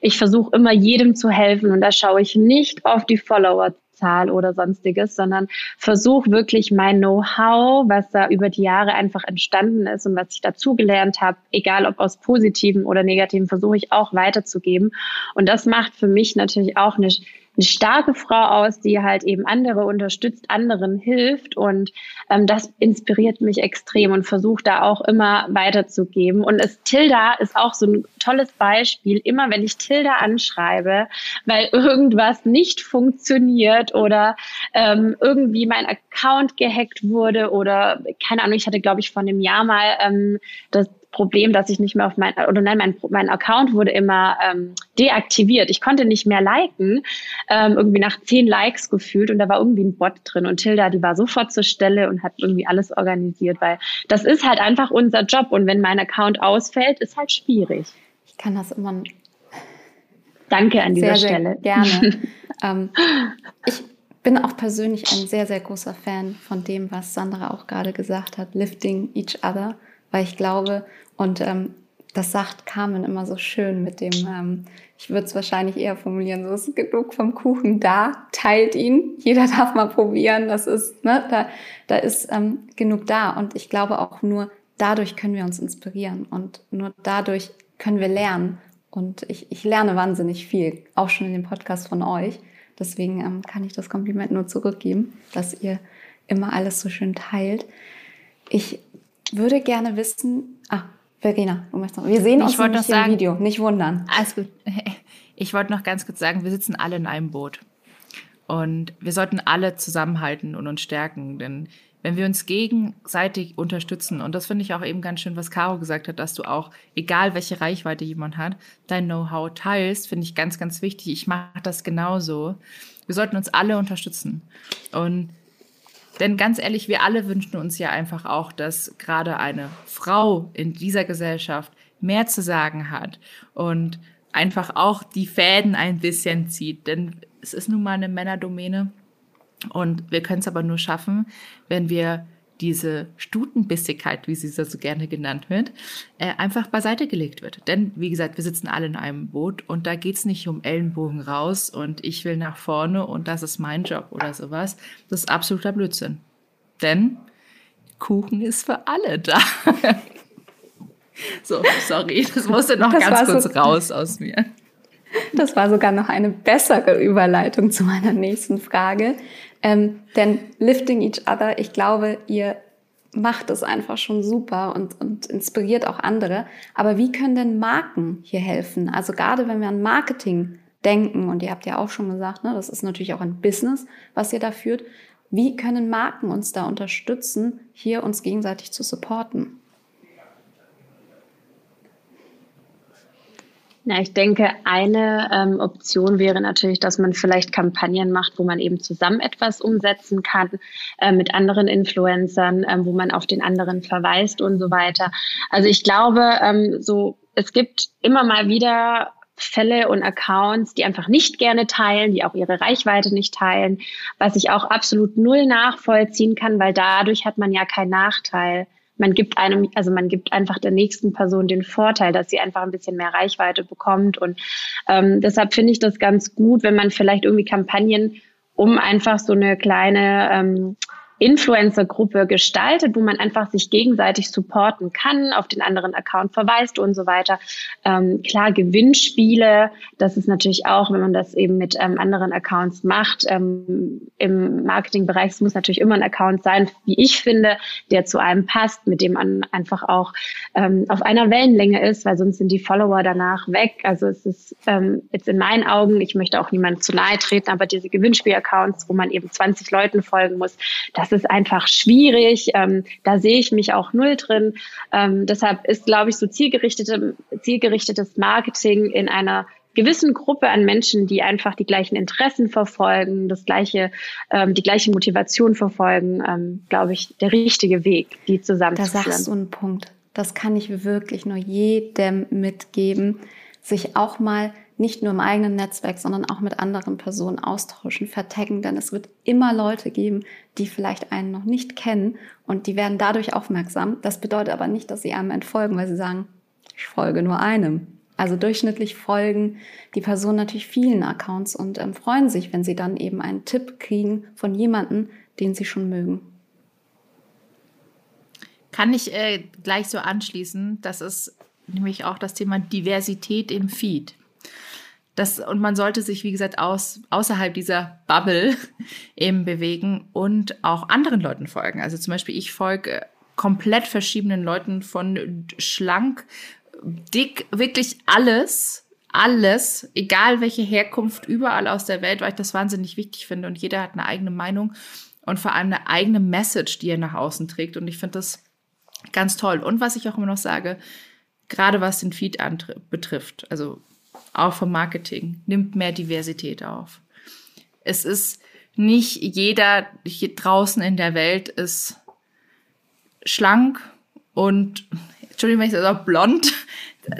Ich versuche immer jedem zu helfen und da schaue ich nicht auf die Followerzahl oder sonstiges, sondern versuche wirklich mein Know-how, was da über die Jahre einfach entstanden ist und was ich dazugelernt habe, egal ob aus positiven oder negativen, versuche ich auch weiterzugeben. Und das macht für mich natürlich auch eine eine starke Frau aus, die halt eben andere unterstützt, anderen hilft und ähm, das inspiriert mich extrem und versucht da auch immer weiterzugeben. Und es Tilda ist auch so ein tolles Beispiel. Immer wenn ich Tilda anschreibe, weil irgendwas nicht funktioniert oder ähm, irgendwie mein Account gehackt wurde oder keine Ahnung, ich hatte glaube ich vor einem Jahr mal ähm, das Problem, dass ich nicht mehr auf mein, oder nein, mein, mein Account wurde immer ähm, deaktiviert. Ich konnte nicht mehr liken, ähm, irgendwie nach zehn Likes gefühlt und da war irgendwie ein Bot drin und Tilda, die war sofort zur Stelle und hat irgendwie alles organisiert, weil das ist halt einfach unser Job und wenn mein Account ausfällt, ist halt schwierig. Ich kann das immer. Danke an dieser sehr, Stelle. Sehr gerne. (laughs) ähm, ich bin auch persönlich ein sehr, sehr großer Fan von dem, was Sandra auch gerade gesagt hat, lifting each other, weil ich glaube, und ähm, das sagt Carmen immer so schön mit dem, ähm, ich würde es wahrscheinlich eher formulieren, so ist genug vom Kuchen da, teilt ihn, jeder (laughs) darf mal probieren, das ist, ne, da, da ist ähm, genug da. Und ich glaube auch nur dadurch können wir uns inspirieren und nur dadurch können wir lernen. Und ich, ich lerne wahnsinnig viel, auch schon in dem Podcast von euch. Deswegen ähm, kann ich das Kompliment nur zurückgeben, dass ihr immer alles so schön teilt. Ich würde gerne wissen, ah, Verena, du möchtest noch. Wir sehen uns nicht sagen, im Video, nicht wundern. Alles gut. (laughs) Ich wollte noch ganz kurz sagen, wir sitzen alle in einem Boot. Und wir sollten alle zusammenhalten und uns stärken, denn wenn wir uns gegenseitig unterstützen, und das finde ich auch eben ganz schön, was Caro gesagt hat, dass du auch, egal welche Reichweite jemand hat, dein Know-how teilst, finde ich ganz, ganz wichtig. Ich mache das genauso. Wir sollten uns alle unterstützen. Und denn ganz ehrlich, wir alle wünschen uns ja einfach auch, dass gerade eine Frau in dieser Gesellschaft mehr zu sagen hat und einfach auch die Fäden ein bisschen zieht. Denn es ist nun mal eine Männerdomäne und wir können es aber nur schaffen, wenn wir diese Stutenbissigkeit, wie sie so gerne genannt wird, äh, einfach beiseite gelegt wird. Denn, wie gesagt, wir sitzen alle in einem Boot und da geht's nicht um Ellenbogen raus und ich will nach vorne und das ist mein Job oder sowas. Das ist absoluter Blödsinn. Denn Kuchen ist für alle da. (laughs) so, sorry, das musste noch das ganz kurz so, raus aus mir. Das war sogar noch eine bessere Überleitung zu meiner nächsten Frage. Ähm, denn Lifting Each Other, ich glaube, ihr macht es einfach schon super und, und inspiriert auch andere. Aber wie können denn Marken hier helfen? Also gerade wenn wir an Marketing denken, und ihr habt ja auch schon gesagt, ne, das ist natürlich auch ein Business, was ihr da führt. Wie können Marken uns da unterstützen, hier uns gegenseitig zu supporten? Ja, ich denke, eine ähm, Option wäre natürlich, dass man vielleicht Kampagnen macht, wo man eben zusammen etwas umsetzen kann äh, mit anderen Influencern, äh, wo man auf den anderen verweist und so weiter. Also ich glaube, ähm, so es gibt immer mal wieder Fälle und Accounts, die einfach nicht gerne teilen, die auch ihre Reichweite nicht teilen, was ich auch absolut null nachvollziehen kann, weil dadurch hat man ja keinen Nachteil man gibt einem, also man gibt einfach der nächsten Person den Vorteil, dass sie einfach ein bisschen mehr Reichweite bekommt. Und ähm, deshalb finde ich das ganz gut, wenn man vielleicht irgendwie Kampagnen um einfach so eine kleine ähm, Influencer-Gruppe gestaltet, wo man einfach sich gegenseitig supporten kann, auf den anderen Account verweist und so weiter. Ähm, klar, Gewinnspiele, das ist natürlich auch, wenn man das eben mit ähm, anderen Accounts macht. Ähm, Im Marketingbereich es muss natürlich immer ein Account sein, wie ich finde, der zu einem passt, mit dem man einfach auch ähm, auf einer Wellenlänge ist, weil sonst sind die Follower danach weg. Also es ist ähm, jetzt in meinen Augen, ich möchte auch niemandem zu nahe treten, aber diese Gewinnspiel-Accounts, wo man eben 20 Leuten folgen muss, das das ist einfach schwierig. Ähm, da sehe ich mich auch null drin. Ähm, deshalb ist, glaube ich, so zielgerichtete, zielgerichtetes Marketing in einer gewissen Gruppe an Menschen, die einfach die gleichen Interessen verfolgen, das gleiche, ähm, die gleiche Motivation verfolgen, ähm, glaube ich, der richtige Weg, die zusammenzuführen. Da sagst du einen Punkt. Das kann ich wirklich nur jedem mitgeben, sich auch mal nicht nur im eigenen Netzwerk, sondern auch mit anderen Personen austauschen, vertaggen, denn es wird immer Leute geben, die vielleicht einen noch nicht kennen und die werden dadurch aufmerksam. Das bedeutet aber nicht, dass sie einem entfolgen, weil sie sagen, ich folge nur einem. Also durchschnittlich folgen die Personen natürlich vielen Accounts und ähm, freuen sich, wenn sie dann eben einen Tipp kriegen von jemandem, den sie schon mögen. Kann ich äh, gleich so anschließen, das ist nämlich auch das Thema Diversität im Feed. Das, und man sollte sich, wie gesagt, aus, außerhalb dieser Bubble (laughs) eben bewegen und auch anderen Leuten folgen. Also zum Beispiel, ich folge komplett verschiedenen Leuten von schlank, dick, wirklich alles, alles, egal welche Herkunft, überall aus der Welt, weil ich das wahnsinnig wichtig finde und jeder hat eine eigene Meinung und vor allem eine eigene Message, die er nach außen trägt und ich finde das ganz toll. Und was ich auch immer noch sage, gerade was den Feed betrifft, also auch vom Marketing, nimmt mehr Diversität auf. Es ist nicht jeder hier draußen in der Welt ist schlank und, Entschuldigung, wenn ich auch blond,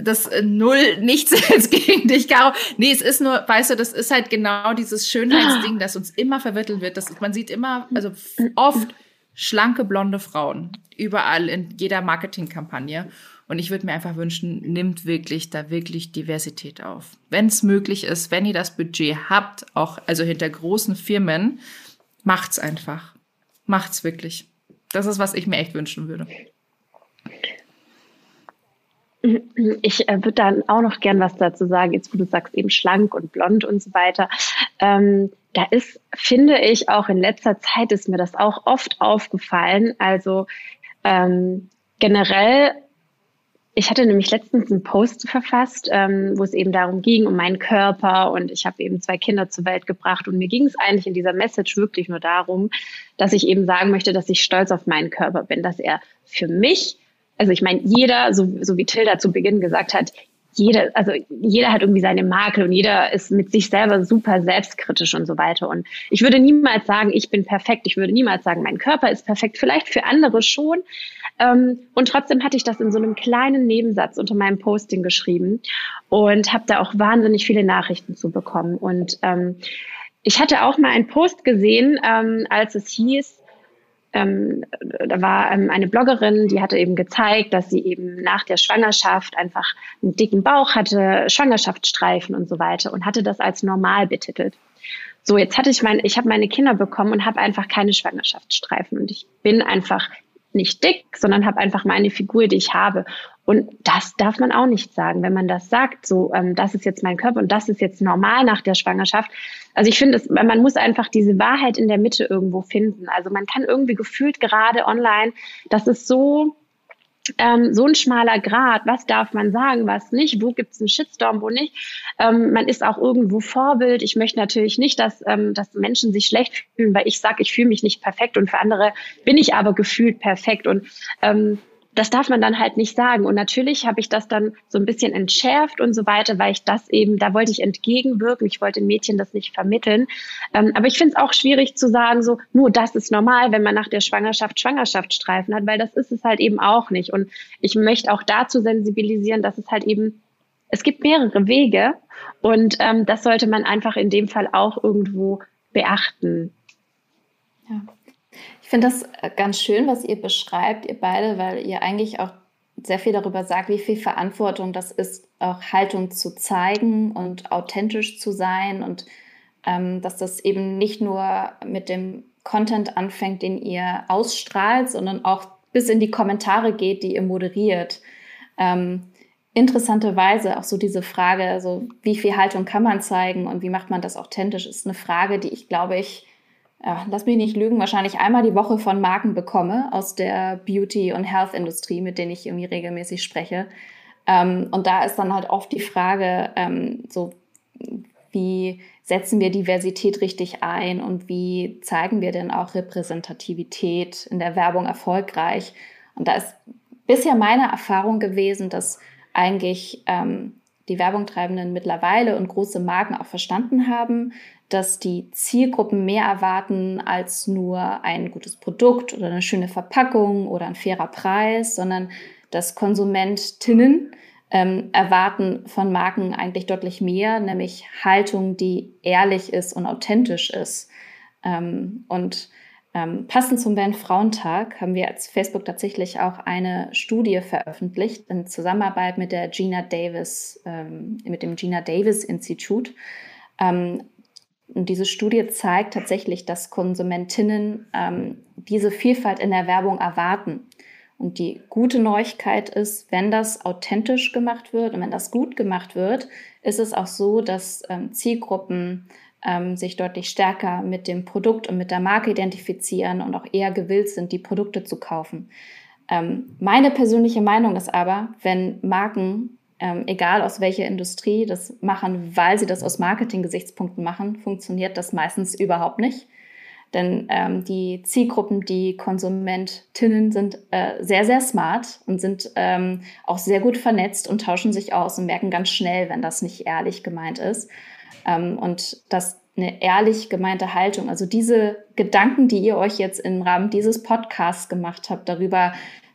das null nichts (laughs) jetzt gegen dich, Caro. Nee, es ist nur, weißt du, das ist halt genau dieses Schönheitsding, das uns immer vermittelt wird. Das, man sieht immer, also oft schlanke blonde Frauen überall in jeder Marketingkampagne. Und ich würde mir einfach wünschen, nimmt wirklich da wirklich Diversität auf. Wenn es möglich ist, wenn ihr das Budget habt, auch also hinter großen Firmen, macht's einfach. Macht's wirklich. Das ist, was ich mir echt wünschen würde. Ich äh, würde dann auch noch gern was dazu sagen, jetzt wo du sagst eben schlank und blond und so weiter. Ähm, da ist, finde ich, auch in letzter Zeit ist mir das auch oft aufgefallen. Also ähm, generell, ich hatte nämlich letztens einen Post verfasst, ähm, wo es eben darum ging, um meinen Körper und ich habe eben zwei Kinder zur Welt gebracht und mir ging es eigentlich in dieser Message wirklich nur darum, dass ich eben sagen möchte, dass ich stolz auf meinen Körper bin, dass er für mich also ich meine, jeder, so, so wie Tilda zu Beginn gesagt hat, jeder, also jeder hat irgendwie seine Makel und jeder ist mit sich selber super selbstkritisch und so weiter. Und ich würde niemals sagen, ich bin perfekt. Ich würde niemals sagen, mein Körper ist perfekt. Vielleicht für andere schon. Ähm, und trotzdem hatte ich das in so einem kleinen Nebensatz unter meinem Posting geschrieben und habe da auch wahnsinnig viele Nachrichten zu bekommen. Und ähm, ich hatte auch mal einen Post gesehen, ähm, als es hieß, ähm, da war ähm, eine Bloggerin, die hatte eben gezeigt, dass sie eben nach der Schwangerschaft einfach einen dicken Bauch hatte, Schwangerschaftsstreifen und so weiter und hatte das als normal betitelt. So, jetzt hatte ich mein, ich habe meine Kinder bekommen und habe einfach keine Schwangerschaftsstreifen und ich bin einfach nicht dick, sondern habe einfach meine Figur, die ich habe. Und das darf man auch nicht sagen. Wenn man das sagt, so, ähm, das ist jetzt mein Körper und das ist jetzt normal nach der Schwangerschaft. Also ich finde, man muss einfach diese Wahrheit in der Mitte irgendwo finden. Also man kann irgendwie gefühlt gerade online, das ist so, ähm, so ein schmaler Grad, was darf man sagen, was nicht, wo gibt es einen Shitstorm, wo nicht. Ähm, man ist auch irgendwo Vorbild. Ich möchte natürlich nicht, dass, ähm, dass Menschen sich schlecht fühlen, weil ich sage, ich fühle mich nicht perfekt und für andere bin ich aber gefühlt perfekt. Und ähm, das darf man dann halt nicht sagen. Und natürlich habe ich das dann so ein bisschen entschärft und so weiter, weil ich das eben, da wollte ich entgegenwirken. Ich wollte Mädchen das nicht vermitteln. Ähm, aber ich finde es auch schwierig zu sagen, so, nur das ist normal, wenn man nach der Schwangerschaft Schwangerschaftsstreifen hat, weil das ist es halt eben auch nicht. Und ich möchte auch dazu sensibilisieren, dass es halt eben, es gibt mehrere Wege und ähm, das sollte man einfach in dem Fall auch irgendwo beachten. Ja. Ich finde das äh, ganz schön, was ihr beschreibt, ihr beide, weil ihr eigentlich auch sehr viel darüber sagt, wie viel Verantwortung das ist, auch Haltung zu zeigen und authentisch zu sein und ähm, dass das eben nicht nur mit dem Content anfängt, den ihr ausstrahlt, sondern auch bis in die Kommentare geht, die ihr moderiert. Ähm, interessanterweise auch so diese Frage, also wie viel Haltung kann man zeigen und wie macht man das authentisch, ist eine Frage, die ich glaube ich ja, lass mich nicht lügen, wahrscheinlich einmal die Woche von Marken bekomme aus der Beauty- und Health-Industrie, mit denen ich irgendwie regelmäßig spreche. Ähm, und da ist dann halt oft die Frage, ähm, so wie setzen wir Diversität richtig ein und wie zeigen wir denn auch Repräsentativität in der Werbung erfolgreich? Und da ist bisher meine Erfahrung gewesen, dass eigentlich ähm, die Werbungtreibenden mittlerweile und große Marken auch verstanden haben, dass die Zielgruppen mehr erwarten als nur ein gutes Produkt oder eine schöne Verpackung oder ein fairer Preis, sondern dass Konsumentinnen ähm, erwarten von Marken eigentlich deutlich mehr, nämlich Haltung, die ehrlich ist und authentisch ist. Ähm, und ähm, passend zum Weltfrauentag haben wir als Facebook tatsächlich auch eine Studie veröffentlicht in Zusammenarbeit mit der Gina Davis, ähm, mit dem Gina Davis Institut, ähm, und diese Studie zeigt tatsächlich, dass Konsumentinnen ähm, diese Vielfalt in der Werbung erwarten. Und die gute Neuigkeit ist, wenn das authentisch gemacht wird und wenn das gut gemacht wird, ist es auch so, dass ähm, Zielgruppen ähm, sich deutlich stärker mit dem Produkt und mit der Marke identifizieren und auch eher gewillt sind, die Produkte zu kaufen. Ähm, meine persönliche Meinung ist aber, wenn Marken, ähm, egal aus welcher Industrie, das machen, weil sie das aus Marketing-Gesichtspunkten machen, funktioniert das meistens überhaupt nicht. Denn ähm, die Zielgruppen, die Konsumentinnen sind äh, sehr, sehr smart und sind ähm, auch sehr gut vernetzt und tauschen sich aus und merken ganz schnell, wenn das nicht ehrlich gemeint ist. Ähm, und dass eine ehrlich gemeinte Haltung, also diese Gedanken, die ihr euch jetzt im Rahmen dieses Podcasts gemacht habt, darüber,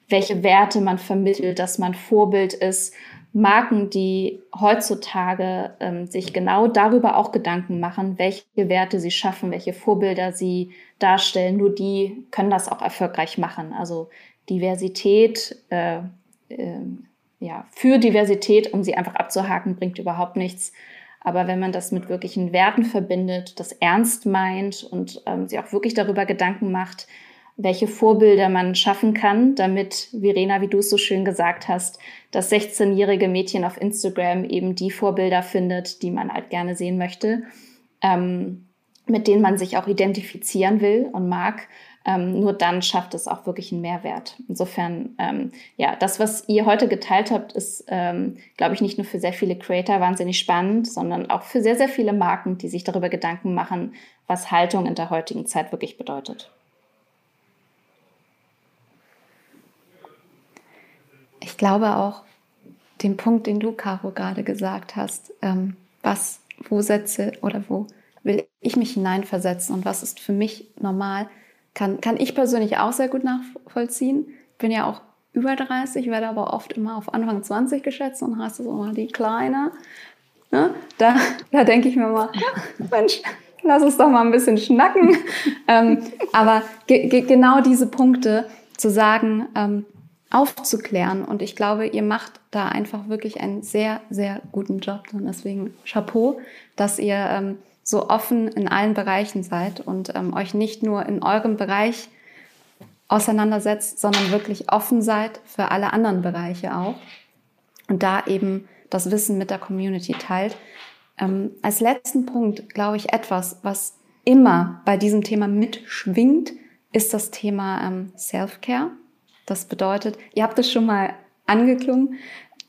welche Werte man vermittelt, dass man Vorbild ist Marken, die heutzutage ähm, sich genau darüber auch Gedanken machen, welche Werte sie schaffen, welche Vorbilder sie darstellen, nur die können das auch erfolgreich machen. Also Diversität, äh, äh, ja, für Diversität, um sie einfach abzuhaken, bringt überhaupt nichts. Aber wenn man das mit wirklichen Werten verbindet, das ernst meint und ähm, sich auch wirklich darüber Gedanken macht, welche Vorbilder man schaffen kann, damit, Verena, wie du es so schön gesagt hast, das 16-jährige Mädchen auf Instagram eben die Vorbilder findet, die man halt gerne sehen möchte, ähm, mit denen man sich auch identifizieren will und mag. Ähm, nur dann schafft es auch wirklich einen Mehrwert. Insofern, ähm, ja, das, was ihr heute geteilt habt, ist, ähm, glaube ich, nicht nur für sehr viele Creator wahnsinnig spannend, sondern auch für sehr, sehr viele Marken, die sich darüber Gedanken machen, was Haltung in der heutigen Zeit wirklich bedeutet. Ich glaube auch, den Punkt, den du, Caro, gerade gesagt hast, ähm, was, wo setze oder wo will ich mich hineinversetzen und was ist für mich normal, kann, kann ich persönlich auch sehr gut nachvollziehen. Bin ja auch über 30, werde aber oft immer auf Anfang 20 geschätzt und heißt es immer die Kleine. Ne? Da, da denke ich mir mal, Mensch, lass uns doch mal ein bisschen schnacken. ähm, aber ge ge genau diese Punkte zu sagen, ähm, aufzuklären. Und ich glaube, ihr macht da einfach wirklich einen sehr, sehr guten Job. Und deswegen Chapeau, dass ihr ähm, so offen in allen Bereichen seid und ähm, euch nicht nur in eurem Bereich auseinandersetzt, sondern wirklich offen seid für alle anderen Bereiche auch. Und da eben das Wissen mit der Community teilt. Ähm, als letzten Punkt, glaube ich, etwas, was immer bei diesem Thema mitschwingt, ist das Thema ähm, Self-Care. Das bedeutet, ihr habt es schon mal angeklungen,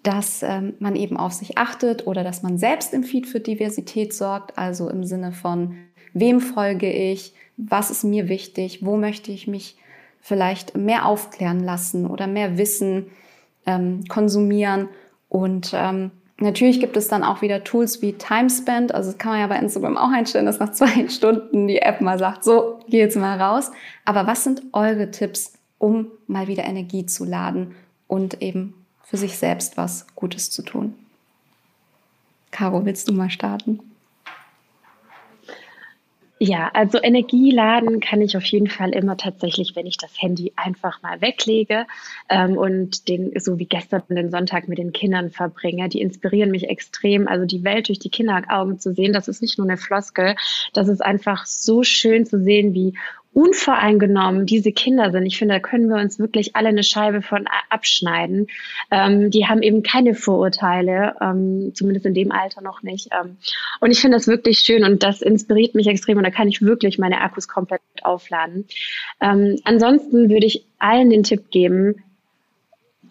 dass ähm, man eben auf sich achtet oder dass man selbst im Feed für Diversität sorgt, also im Sinne von, wem folge ich, was ist mir wichtig, wo möchte ich mich vielleicht mehr aufklären lassen oder mehr Wissen ähm, konsumieren. Und ähm, natürlich gibt es dann auch wieder Tools wie Timespend, also das kann man ja bei Instagram auch einstellen, dass nach zwei (laughs) Stunden die App mal sagt, so, geh jetzt mal raus. Aber was sind eure Tipps, um mal wieder Energie zu laden und eben für sich selbst was Gutes zu tun. Caro, willst du mal starten? Ja, also Energieladen kann ich auf jeden Fall immer tatsächlich, wenn ich das Handy einfach mal weglege ähm, und den, so wie gestern den Sonntag mit den Kindern verbringe, die inspirieren mich extrem. Also die Welt durch die Kinderaugen zu sehen, das ist nicht nur eine Floskel, das ist einfach so schön zu sehen, wie unvoreingenommen diese Kinder sind. Ich finde, da können wir uns wirklich alle eine Scheibe von abschneiden. Ähm, die haben eben keine Vorurteile, ähm, zumindest in dem Alter noch nicht. Ähm, und ich finde das wirklich schön und das inspiriert mich extrem und da kann ich wirklich meine Akkus komplett aufladen. Ähm, ansonsten würde ich allen den Tipp geben,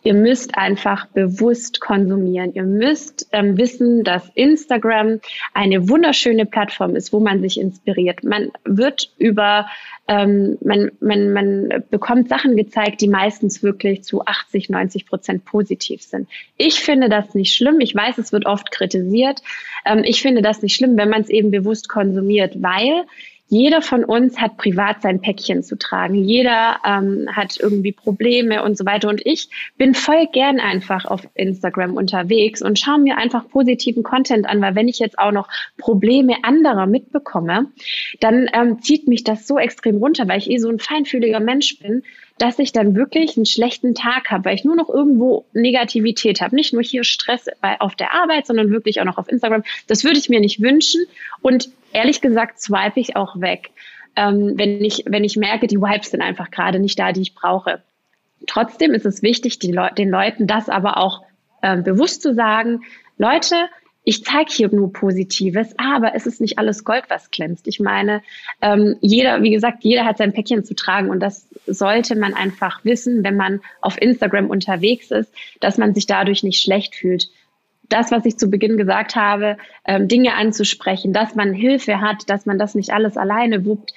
Ihr müsst einfach bewusst konsumieren. Ihr müsst ähm, wissen, dass Instagram eine wunderschöne Plattform ist, wo man sich inspiriert. Man wird über, ähm, man, man, man bekommt Sachen gezeigt, die meistens wirklich zu 80, 90 Prozent positiv sind. Ich finde das nicht schlimm. Ich weiß, es wird oft kritisiert. Ähm, ich finde das nicht schlimm, wenn man es eben bewusst konsumiert, weil jeder von uns hat privat sein Päckchen zu tragen. Jeder ähm, hat irgendwie Probleme und so weiter. Und ich bin voll gern einfach auf Instagram unterwegs und schaue mir einfach positiven Content an, weil wenn ich jetzt auch noch Probleme anderer mitbekomme, dann ähm, zieht mich das so extrem runter, weil ich eh so ein feinfühliger Mensch bin, dass ich dann wirklich einen schlechten Tag habe, weil ich nur noch irgendwo Negativität habe. Nicht nur hier Stress bei, auf der Arbeit, sondern wirklich auch noch auf Instagram. Das würde ich mir nicht wünschen. Und ehrlich gesagt swipe ich auch weg, ähm, wenn, ich, wenn ich merke, die Vibes sind einfach gerade nicht da, die ich brauche. Trotzdem ist es wichtig, Le den Leuten das aber auch äh, bewusst zu sagen, Leute, ich zeige hier nur Positives, aber es ist nicht alles Gold, was glänzt. Ich meine, ähm, jeder, wie gesagt, jeder hat sein Päckchen zu tragen und das sollte man einfach wissen, wenn man auf Instagram unterwegs ist, dass man sich dadurch nicht schlecht fühlt. Das, was ich zu Beginn gesagt habe, ähm, Dinge anzusprechen, dass man Hilfe hat, dass man das nicht alles alleine wuppt,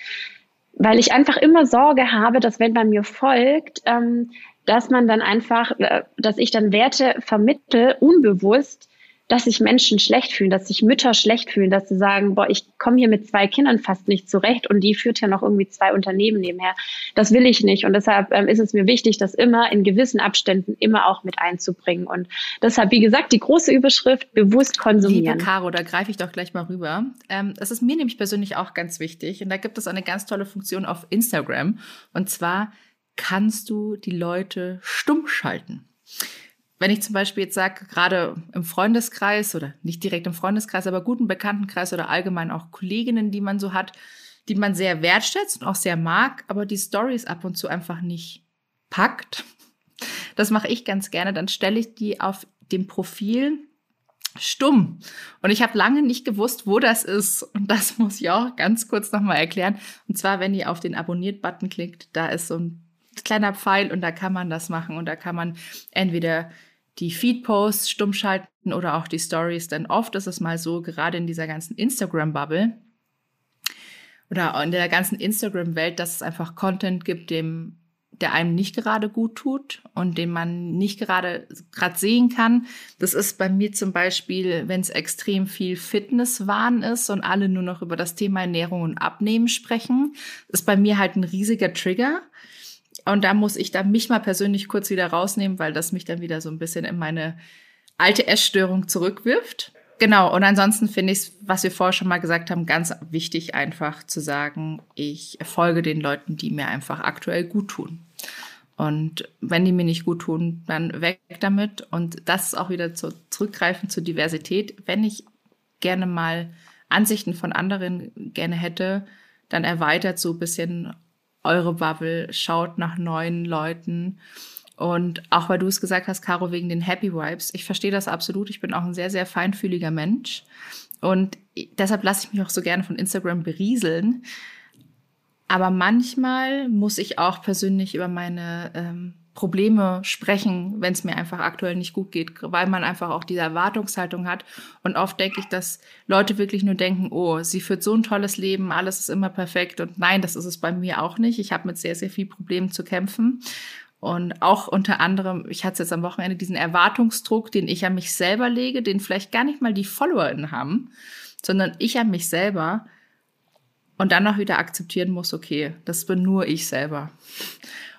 weil ich einfach immer Sorge habe, dass wenn man mir folgt, ähm, dass man dann einfach, äh, dass ich dann Werte vermittel, unbewusst, dass sich Menschen schlecht fühlen, dass sich Mütter schlecht fühlen, dass sie sagen, boah, ich komme hier mit zwei Kindern fast nicht zurecht und die führt ja noch irgendwie zwei Unternehmen nebenher. Das will ich nicht. Und deshalb ähm, ist es mir wichtig, das immer in gewissen Abständen immer auch mit einzubringen. Und deshalb, wie gesagt, die große Überschrift bewusst konsumieren. Liebe Caro, da greife ich doch gleich mal rüber. Ähm, das ist mir nämlich persönlich auch ganz wichtig. Und da gibt es eine ganz tolle Funktion auf Instagram. Und zwar kannst du die Leute stumm schalten wenn ich zum Beispiel jetzt sage, gerade im Freundeskreis oder nicht direkt im Freundeskreis, aber guten Bekanntenkreis oder allgemein auch Kolleginnen, die man so hat, die man sehr wertschätzt und auch sehr mag, aber die Stories ab und zu einfach nicht packt. (laughs) Das mache ich ganz gerne. Dann stelle ich die auf dem Profil stumm. Und ich habe lange nicht gewusst, wo das ist. Und das (laughs) muss ich auch ganz kurz nochmal erklären. Und zwar, wenn ihr auf den Abonniert-Button klickt, da ist so ein kleiner Pfeil und da kann man das machen und da kann man entweder die Feed-Posts stumm schalten oder auch die Stories, denn oft ist es mal so, gerade in dieser ganzen Instagram-Bubble oder in der ganzen Instagram-Welt, dass es einfach Content gibt, dem der einem nicht gerade gut tut und den man nicht gerade gerade sehen kann. Das ist bei mir zum Beispiel, wenn es extrem viel Fitnesswahn ist und alle nur noch über das Thema Ernährung und Abnehmen sprechen, ist bei mir halt ein riesiger Trigger. Und da muss ich dann mich mal persönlich kurz wieder rausnehmen, weil das mich dann wieder so ein bisschen in meine alte Essstörung zurückwirft. Genau, und ansonsten finde ich es, was wir vorher schon mal gesagt haben, ganz wichtig, einfach zu sagen, ich folge den Leuten, die mir einfach aktuell gut tun. Und wenn die mir nicht gut tun, dann weg damit. Und das ist auch wieder zu, zurückgreifen zur Diversität. Wenn ich gerne mal Ansichten von anderen gerne hätte, dann erweitert so ein bisschen eure Bubble, schaut nach neuen Leuten. Und auch weil du es gesagt hast, Caro, wegen den Happy Vibes, ich verstehe das absolut. Ich bin auch ein sehr, sehr feinfühliger Mensch. Und deshalb lasse ich mich auch so gerne von Instagram berieseln. Aber manchmal muss ich auch persönlich über meine ähm, Probleme sprechen, wenn es mir einfach aktuell nicht gut geht, weil man einfach auch diese Erwartungshaltung hat. Und oft denke ich, dass Leute wirklich nur denken, oh, sie führt so ein tolles Leben, alles ist immer perfekt. Und nein, das ist es bei mir auch nicht. Ich habe mit sehr, sehr viel Problemen zu kämpfen. Und auch unter anderem, ich hatte jetzt am Wochenende diesen Erwartungsdruck, den ich an mich selber lege, den vielleicht gar nicht mal die FollowerInnen haben, sondern ich an mich selber. Und dann auch wieder akzeptieren muss, okay, das bin nur ich selber.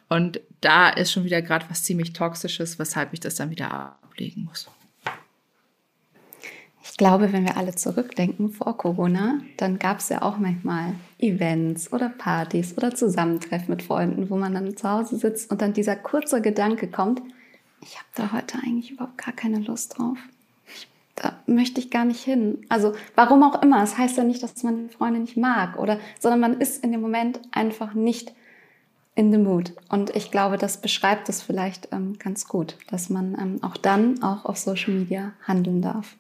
Und da ist schon wieder gerade was ziemlich Toxisches, weshalb ich das dann wieder ablegen muss. Ich glaube, wenn wir alle zurückdenken vor Corona, dann gab es ja auch manchmal Events oder Partys oder Zusammentreffen mit Freunden, wo man dann zu Hause sitzt und dann dieser kurze Gedanke kommt, ich habe da heute eigentlich überhaupt gar keine Lust drauf. Da möchte ich gar nicht hin. Also warum auch immer. Es das heißt ja nicht, dass man Freunde nicht mag oder, sondern man ist in dem Moment einfach nicht in the mood. Und ich glaube, das beschreibt es vielleicht ähm, ganz gut, dass man ähm, auch dann auch auf Social Media handeln darf.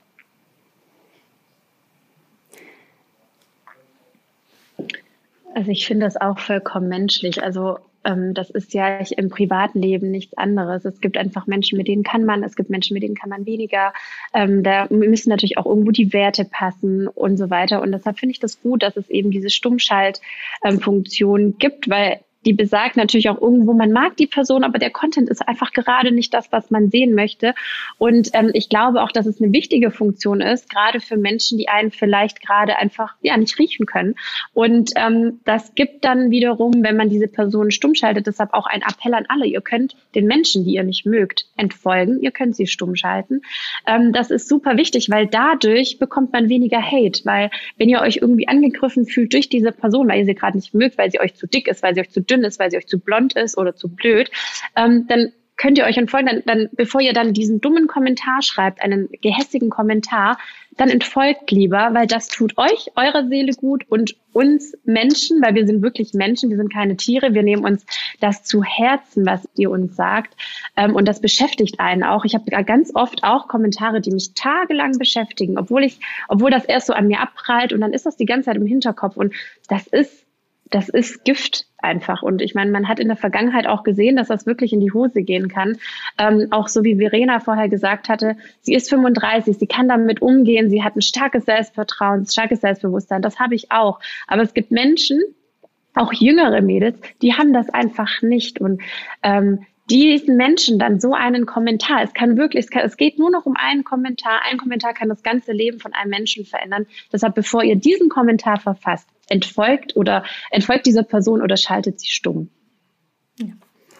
Also ich finde das auch vollkommen menschlich. Also ähm, das ist ja im privaten Leben nichts anderes. Es gibt einfach Menschen, mit denen kann man, es gibt Menschen, mit denen kann man weniger. Ähm, da müssen natürlich auch irgendwo die Werte passen und so weiter. Und deshalb finde ich das gut, dass es eben diese Stummschaltfunktion ähm, gibt, weil die besagt natürlich auch irgendwo, man mag die Person, aber der Content ist einfach gerade nicht das, was man sehen möchte. Und ähm, ich glaube auch, dass es eine wichtige Funktion ist, gerade für Menschen, die einen vielleicht gerade einfach ja nicht riechen können. Und ähm, das gibt dann wiederum, wenn man diese Person stumm schaltet, deshalb auch ein Appell an alle. Ihr könnt den Menschen, die ihr nicht mögt, entfolgen. Ihr könnt sie stumm schalten. Ähm, das ist super wichtig, weil dadurch bekommt man weniger Hate. Weil wenn ihr euch irgendwie angegriffen fühlt durch diese Person, weil ihr sie gerade nicht mögt, weil sie euch zu dick ist, weil sie euch zu dünn dünn ist, weil sie euch zu blond ist oder zu blöd, ähm, dann könnt ihr euch entfolgen, dann, dann, bevor ihr dann diesen dummen Kommentar schreibt, einen gehässigen Kommentar, dann entfolgt lieber, weil das tut euch, eurer Seele gut und uns Menschen, weil wir sind wirklich Menschen, wir sind keine Tiere, wir nehmen uns das zu Herzen, was ihr uns sagt. Ähm, und das beschäftigt einen auch. Ich habe ganz oft auch Kommentare, die mich tagelang beschäftigen, obwohl ich, obwohl das erst so an mir abprallt und dann ist das die ganze Zeit im Hinterkopf und das ist das ist Gift einfach. Und ich meine, man hat in der Vergangenheit auch gesehen, dass das wirklich in die Hose gehen kann. Ähm, auch so wie Verena vorher gesagt hatte, sie ist 35, sie kann damit umgehen, sie hat ein starkes Selbstvertrauen, starkes Selbstbewusstsein. Das habe ich auch. Aber es gibt Menschen, auch jüngere Mädels, die haben das einfach nicht. Und ähm, diesen Menschen dann so einen Kommentar, es kann wirklich, es, kann, es geht nur noch um einen Kommentar. Ein Kommentar kann das ganze Leben von einem Menschen verändern. Deshalb, bevor ihr diesen Kommentar verfasst, entfolgt oder entfolgt dieser Person oder schaltet sie stumm.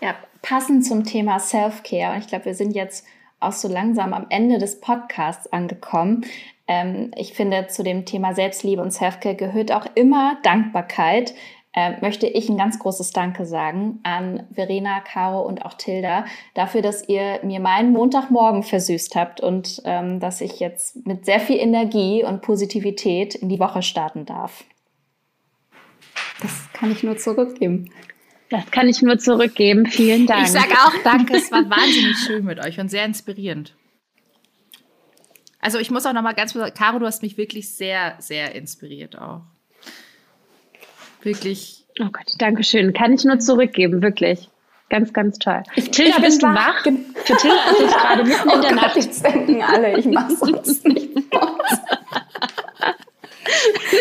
Ja, passend zum Thema Self-Care. Ich glaube, wir sind jetzt auch so langsam am Ende des Podcasts angekommen. Ähm, ich finde, zu dem Thema Selbstliebe und Self-Care gehört auch immer Dankbarkeit. Ähm, möchte ich ein ganz großes Danke sagen an Verena, Caro und auch Tilda dafür, dass ihr mir meinen Montagmorgen versüßt habt und ähm, dass ich jetzt mit sehr viel Energie und Positivität in die Woche starten darf. Das kann ich nur zurückgeben. Das kann ich nur zurückgeben. Vielen Dank. Ich sage auch danke. Es war (laughs) wahnsinnig schön mit euch und sehr inspirierend. Also ich muss auch noch mal ganz kurz sagen, Caro, du hast mich wirklich sehr, sehr inspiriert auch. Wirklich. Oh Gott, danke schön. Kann ich nur zurückgeben, wirklich. Ganz, ganz toll. Ich, Tilda, ich bist du wach? Für Tilda ist es gerade mitten oh in der Gott, Nacht. Jetzt denken alle, ich mache sonst nicht. (laughs)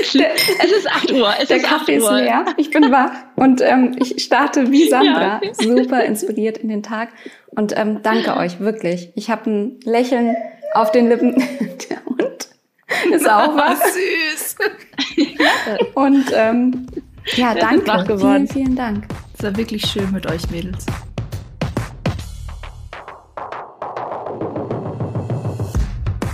es ist 8 Uhr. Es der ist Kaffee Uhr. ist leer. Ich bin wach und ähm, ich starte wie Sandra ja. super inspiriert in den Tag. Und ähm, danke euch wirklich. Ich habe ein Lächeln auf den Lippen. (laughs) Der Hund ist auch (laughs) was. Süß. und ähm, ja, danke. Vielen, vielen Dank. Es war wirklich schön mit euch, Mädels.